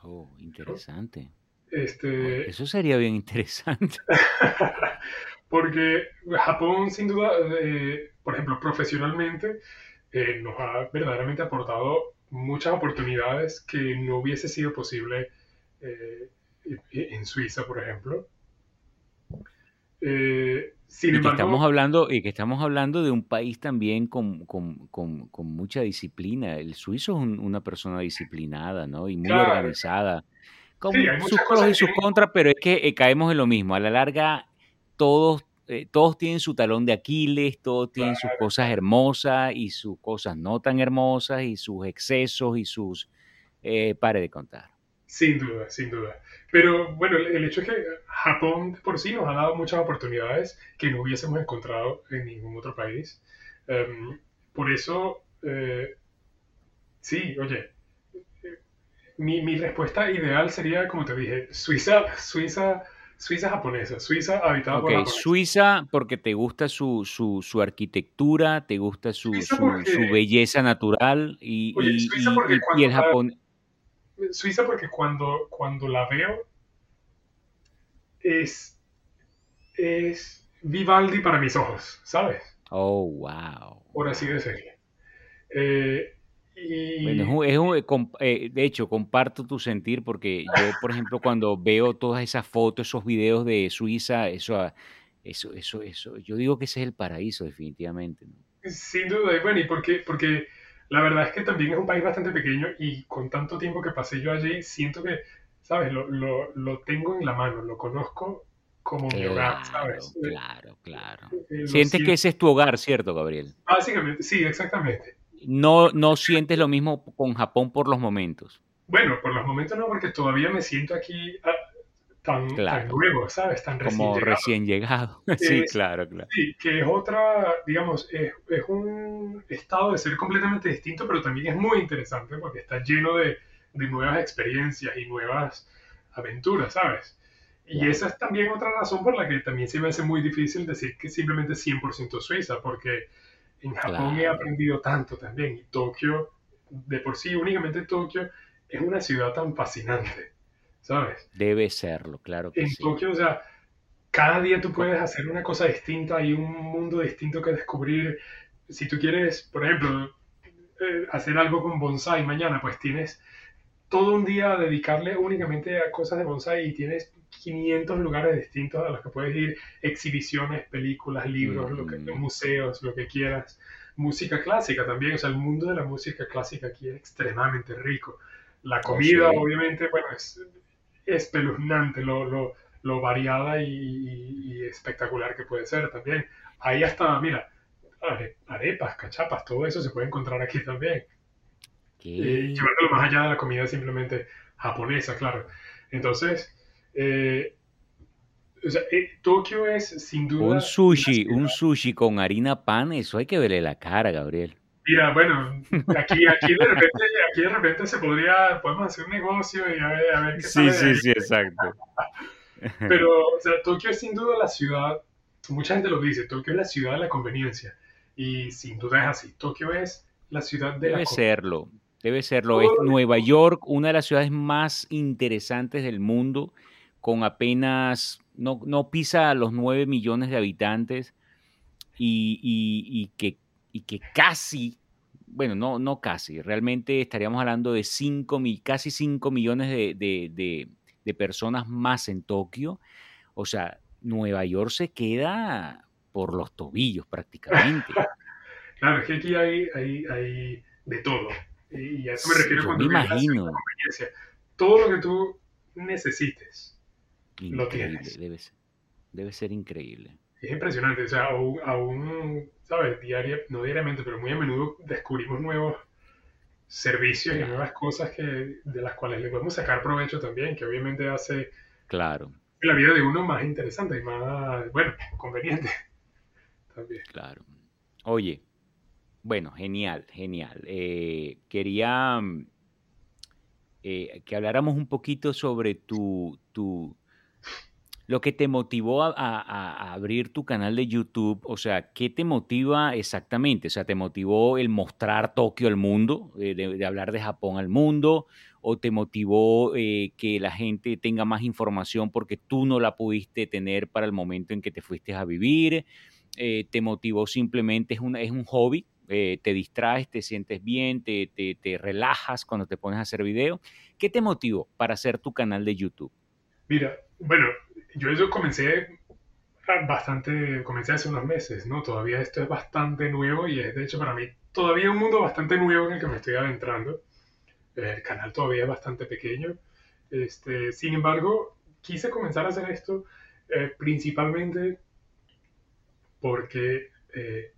Oh, interesante. Este... Oh, eso sería bien interesante. Porque Japón, sin duda, eh, por ejemplo, profesionalmente, eh, nos ha verdaderamente aportado muchas oportunidades que no hubiese sido posible eh, en Suiza, por ejemplo. Eh, y que estamos hablando y que estamos hablando de un país también con, mucha disciplina. El suizo es una persona disciplinada, ¿no? Y muy organizada. Con sus pros y sus contras, pero es que eh, caemos en lo mismo. A la larga, todos, eh, todos tienen su talón de Aquiles, todos tienen sus cosas hermosas y sus cosas no tan hermosas y sus excesos y sus... pare de contar. Sin duda, sin duda. Pero bueno, el hecho es que Japón por sí nos ha dado muchas oportunidades que no hubiésemos encontrado en ningún otro país. Em, por eso, eh, sí, oye, mi, mi, respuesta ideal sería, como te dije, Suiza, Suiza, Suiza japonesa, Suiza habitada por japoneses. Suiza porque te gusta su, su, su arquitectura, te gusta su, su, belleza natural y, y, y el Japón Suiza porque cuando, cuando la veo es, es Vivaldi para mis ojos, ¿sabes? Oh, wow. Por así decirlo. Eh, bueno, es un, eh, de hecho, comparto tu sentir porque yo, por ejemplo, cuando veo todas esas fotos, esos videos de Suiza, eso, eso, eso, eso, yo digo que ese es el paraíso, definitivamente. Sin duda, y bueno, y porque, porque la verdad es que también es un país bastante pequeño y con tanto tiempo que pasé yo allí, siento que, ¿sabes? Lo, lo, lo tengo en la mano, lo conozco como mi hogar, ¿sabes? Claro, claro. Eh, sientes que ese es tu hogar, ¿cierto, Gabriel? Básicamente, sí, exactamente. No, no sientes lo mismo con Japón por los momentos. Bueno, por los momentos no, porque todavía me siento aquí ah, tan, nuevo, ¿sabes? Tan recién Como llegado. recién llegado. sí, claro, claro. Sí, que es otra, digamos, es, es, un estado de ser completamente distinto, pero también es muy interesante porque está lleno de, de nuevas experiencias y nuevas aventuras, ¿sabes? Y esa es también otra razón por la que también se me hace muy difícil decir que simplemente 100% Suiza, porque en Japón he aprendido tanto también y Tokio, de por sí, únicamente Tokio, es una ciudad tan fascinante ¿sabes? Debe serlo, claro que en Tokio, o sea, cada día tú puedes hacer una cosa distinta, hay un mundo distinto que descubrir. Si tú quieres, por ejemplo, eh, hacer algo con bonsai mañana, pues tienes todo un día a dedicarle únicamente a cosas de bonsai y tienes 500 lugares distintos a los que puedes ir, exhibiciones, películas, libros, lo que, museos, lo que quieras. Música clásica también, o sea, el mundo de la música clásica aquí es extremadamente rico. La comida, obviamente, bueno, es espeluznante lo, lo, lo variada y, espectacular que puede ser también. Ahí hasta, mira, arepas, cachapas, todo eso se puede encontrar aquí también. Llevándolo más allá de la comida simplemente japonesa, claro. Entonces, eh, o sea, eh, Tokio es sin duda... Un sushi, un sushi con harina pan, eso hay que verle la cara, Gabriel. Mira, bueno, aquí, aquí, de repente, aquí de repente se podría, podemos hacer un negocio y a ver, a ver qué Sí, sí, sí, exacto. Pero, o sea, Tokio es sin duda la ciudad, mucha gente lo dice, Tokio es la ciudad de la conveniencia. Y sin duda es así, Tokio es la ciudad de Debe serlo, debe serlo. Es Nueva York, una de las ciudades más interesantes del mundo, con apenas, no, no pisa los 9 millones de habitantes y, y que y que casi, bueno, no, no casi, realmente estaríamos hablando de cinco, casi 5 millones de, personas más en Tokio. O sea, Nueva York se queda por los tobillos prácticamente. claro, es que aquí hay, hay, de todo. Y a eso me refiero cuando me imagino. Todo lo que tú necesites lo tienes. Debe ser, debe ser increíble. es impresionante. O sea, aún ¿sabes? Diaria, no diariamente, pero muy a menudo descubrimos nuevos servicios y nuevas cosas que, de las cuales le podemos sacar provecho también, que obviamente hace claro. la vida de uno más interesante y más, bueno, conveniente también. Claro. Oye, bueno, genial, genial. Eh, quería eh, que habláramos un poquito sobre tu, tu, lo que te motivó a, abrir tu canal de YouTube, o sea, ¿qué te motiva exactamente? O sea, ¿te motivó el mostrar Tokio al mundo, eh, de, hablar de Japón al mundo? ¿O te motivó eh, que la gente tenga más información porque tú no la pudiste tener para el momento en que te fuiste a vivir? Eh, ¿Te motivó simplemente, es, es un hobby? te distraes, te sientes bien, te, te, te relajas cuando te pones a hacer video. ¿Qué te motivó para hacer tu canal de YouTube? Mira, bueno, yo eso comencé bastante, comencé hace unos meses, ¿no? Todavía esto es bastante nuevo y es de hecho para mí todavía un mundo bastante nuevo en el que me estoy adentrando. El canal todavía es bastante pequeño. Este, sin embargo, quise comenzar a hacer esto eh, principalmente porque eh,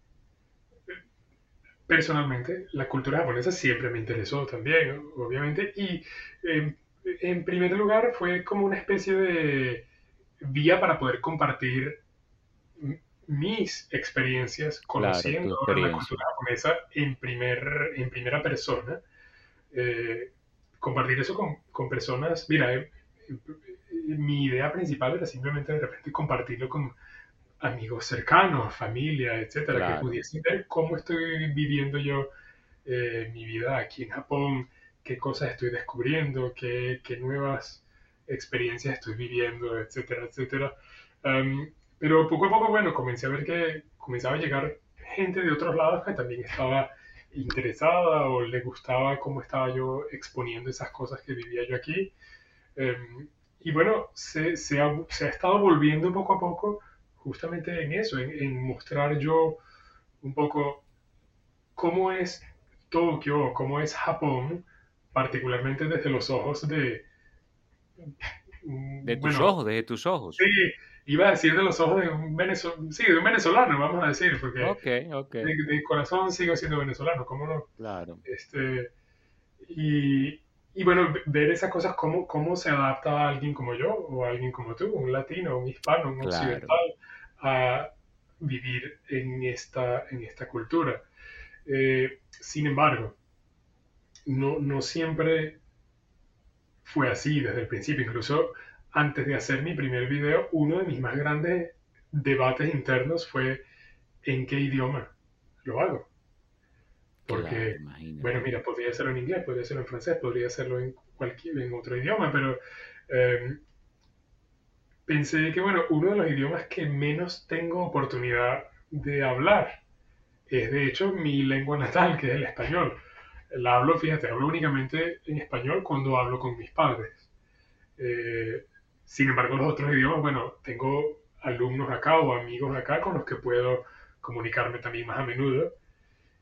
personalmente la cultura japonesa siempre me interesó también, obviamente, y eh, en primer lugar fue como una especie de vía para poder compartir mis experiencias conociendo la cultura japonesa en, primer, en primera persona. Eh, compartir eso con, con personas. Mira, eh, mi idea principal era simplemente de repente compartirlo con amigos cercanos, familia, etcétera, que pudiesen ver cómo estoy viviendo yo eh, mi vida aquí en Japón, qué cosas estoy descubriendo, qué, qué nuevas experiencias estoy viviendo, etcétera, etcétera. pero poco a poco, bueno, comencé a ver que comenzaba a llegar gente de otros lados que también estaba interesada o le gustaba cómo estaba yo exponiendo esas cosas que vivía yo aquí. Em, y bueno, se, se, ha, se, ha, estado volviendo poco a poco justamente en eso, en, en, mostrar yo un poco cómo es Tokio, cómo es Japón, particularmente desde los ojos de, Mm, de tus ojos, desde tus ojos. Sí, iba a decir de los ojos de un, venezolano, sí, de un venezolano, vamos a decir, porque okay, okay. De, corazón sigo siendo venezolano, ¿cómo no? Claro. Este, y, y bueno, ver esas cosas, cómo, cómo se adapta a alguien como yo, o a alguien como tú, un latino, un hispano, un occidental, a vivir en esta, en esta cultura. Eh, sin embargo, no, no siempre fue así desde el principio. Incluso antes de hacer mi primer video, uno de mis más grandes debates internos fue en qué idioma lo hago. Porque, bueno, mira, podría hacerlo en inglés, podría hacerlo en francés, podría hacerlo en cualquier en otro idioma, pero em, pensé que, bueno, uno de los idiomas que menos tengo oportunidad de hablar es, de hecho, mi lengua natal, que es el español la hablo, fíjate, hablo únicamente en español cuando hablo con mis padres. Eh, sin embargo, los otros idiomas, bueno, tengo alumnos acá o amigos acá con los que puedo comunicarme también más a menudo.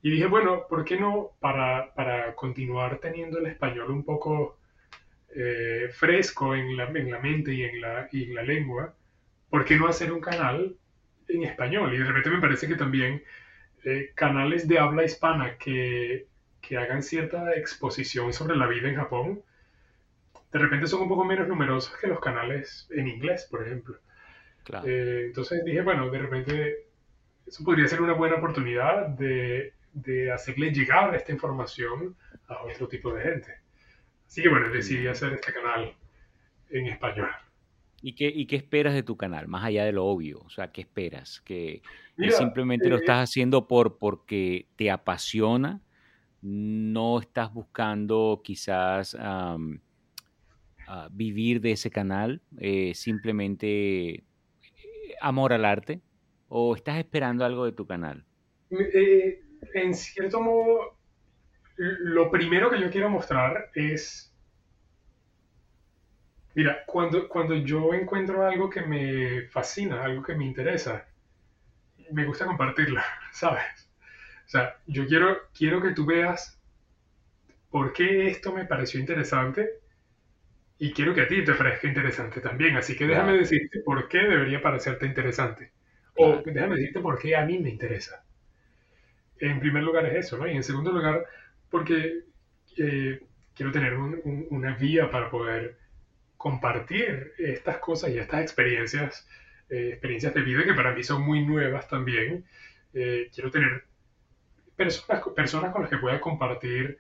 Y dije, bueno, ¿por qué no para, para continuar teniendo el español un poco eh, fresco en la, en la, mente y en la, y en la lengua? ¿Por qué no hacer un canal en español? Y de repente me parece que también eh, canales de habla hispana que que hagan cierta exposición sobre la vida en Japón, de repente son un poco menos numerosos que los canales en inglés, por ejemplo. Eh, entonces dije, bueno, de repente eso podría ser una buena oportunidad de, de, hacerle llegar esta información a otro tipo de gente. Así que bueno, decidí hacer este canal en español. ¿Y qué, ¿Y qué esperas de tu canal, más allá de lo obvio? O sea, ¿qué esperas? ¿Que, simplemente lo eh, estás haciendo por, porque te apasiona no estás buscando quizás ah, vivir de ese canal, eh, simplemente eh, amor al arte, o estás esperando algo de tu canal? Eh, en cierto modo, lo primero que yo quiero mostrar es, mira, cuando, cuando yo encuentro algo que me fascina, algo que me interesa, me gusta compartirlo, ¿sabes? O sea, yo quiero, quiero que tú veas por qué esto me pareció interesante y quiero que a ti te parezca interesante también. Así que déjame decirte por qué debería parecerte interesante O déjame decirte por qué a mí me interesa. En primer lugar es eso, ¿no? Y en segundo lugar, porque eh, quiero tener una vía para poder compartir estas cosas y estas experiencias, eh, experiencias de vida que para mí son muy nuevas también. Eh, quiero tener personas, personas con las que pueda compartir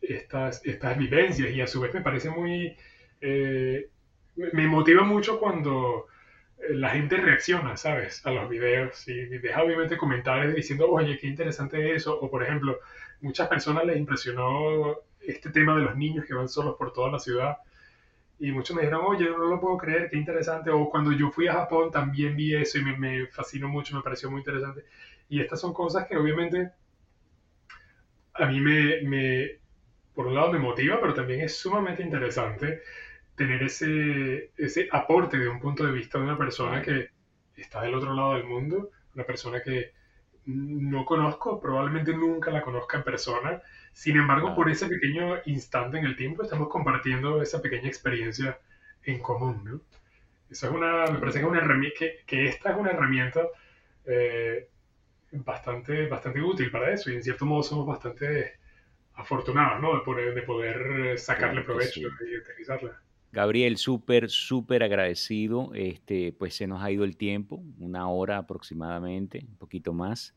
estas, estas vivencias y a su vez me parece muy... me motiva mucho cuando la gente reacciona, ¿sabes? A los videos y deja obviamente comentarios diciendo, oye, qué interesante eso. O por ejemplo, muchas personas les impresionó este tema de los niños que van solos por toda la ciudad. Y muchos me dijeron, oye, no lo puedo creer, qué interesante. O cuando yo fui a Japón también vi eso y me, me fascinó mucho, me pareció muy interesante. Y estas son cosas que obviamente a mí me, me, por un lado me motiva, pero también es sumamente interesante tener ese, ese aporte de un punto de vista de una persona que está del otro lado del mundo, una persona que no conozco, probablemente nunca la conozca en persona. Sin embargo, por ese pequeño instante en el tiempo estamos compartiendo esa pequeña experiencia en común, ¿no? Eso es una, me parece que, una que, que esta es una herramienta eh, bastante, bastante útil para eso y en cierto modo somos bastante afortunados, ¿no? De poder, de poder sacarle provecho y utilizarla. Gabriel, súper, súper agradecido. Este, pues se nos ha ido el tiempo, una hora aproximadamente, un poquito más.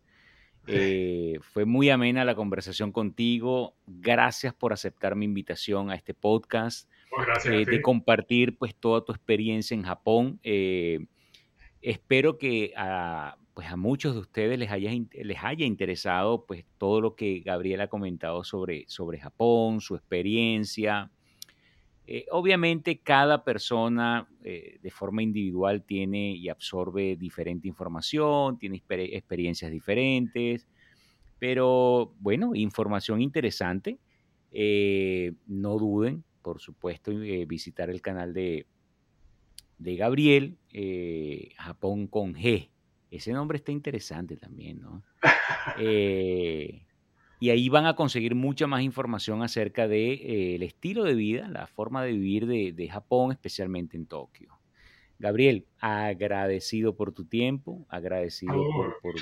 Eh, fue muy amena la conversación contigo. Gracias por aceptar mi invitación a este podcast. Gracias, de compartir pues toda tu experiencia en Japón. Eh, espero que a, pues a muchos de ustedes les haya, les haya interesado pues todo lo que Gabriel ha comentado sobre, sobre Japón, su experiencia, eh, obviamente cada persona eh, de forma individual tiene y absorbe diferente información, tiene experiencias diferentes, pero bueno, información interesante. Eh, no duden, por supuesto, visitar el canal de, de Gabriel, Japón con G. Ese nombre está interesante también, ¿no? y ahí van a conseguir mucha más información acerca del de, eh, el estilo de vida, la forma de vivir de, de, Japón, especialmente en Tokio. Gabriel, agradecido por tu tiempo, agradecido por, por,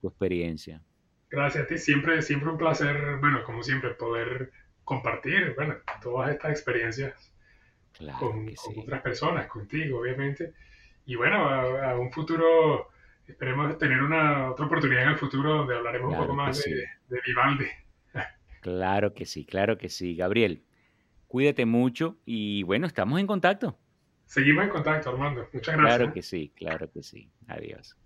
tu experiencia. Gracias a ti, siempre, siempre un placer, bueno, como siempre, poder compartir, bueno, todas estas experiencias con, otras personas, contigo, obviamente. Y bueno, a un futuro esperemos tener una otra oportunidad en el futuro donde hablaremos un poco más de, de, Vivaldi. Claro que sí, claro que sí. Gabriel, cuídate mucho y bueno, estamos en contacto. Seguimos en contacto, Armando. Muchas gracias. Claro que sí, claro que sí. Adiós.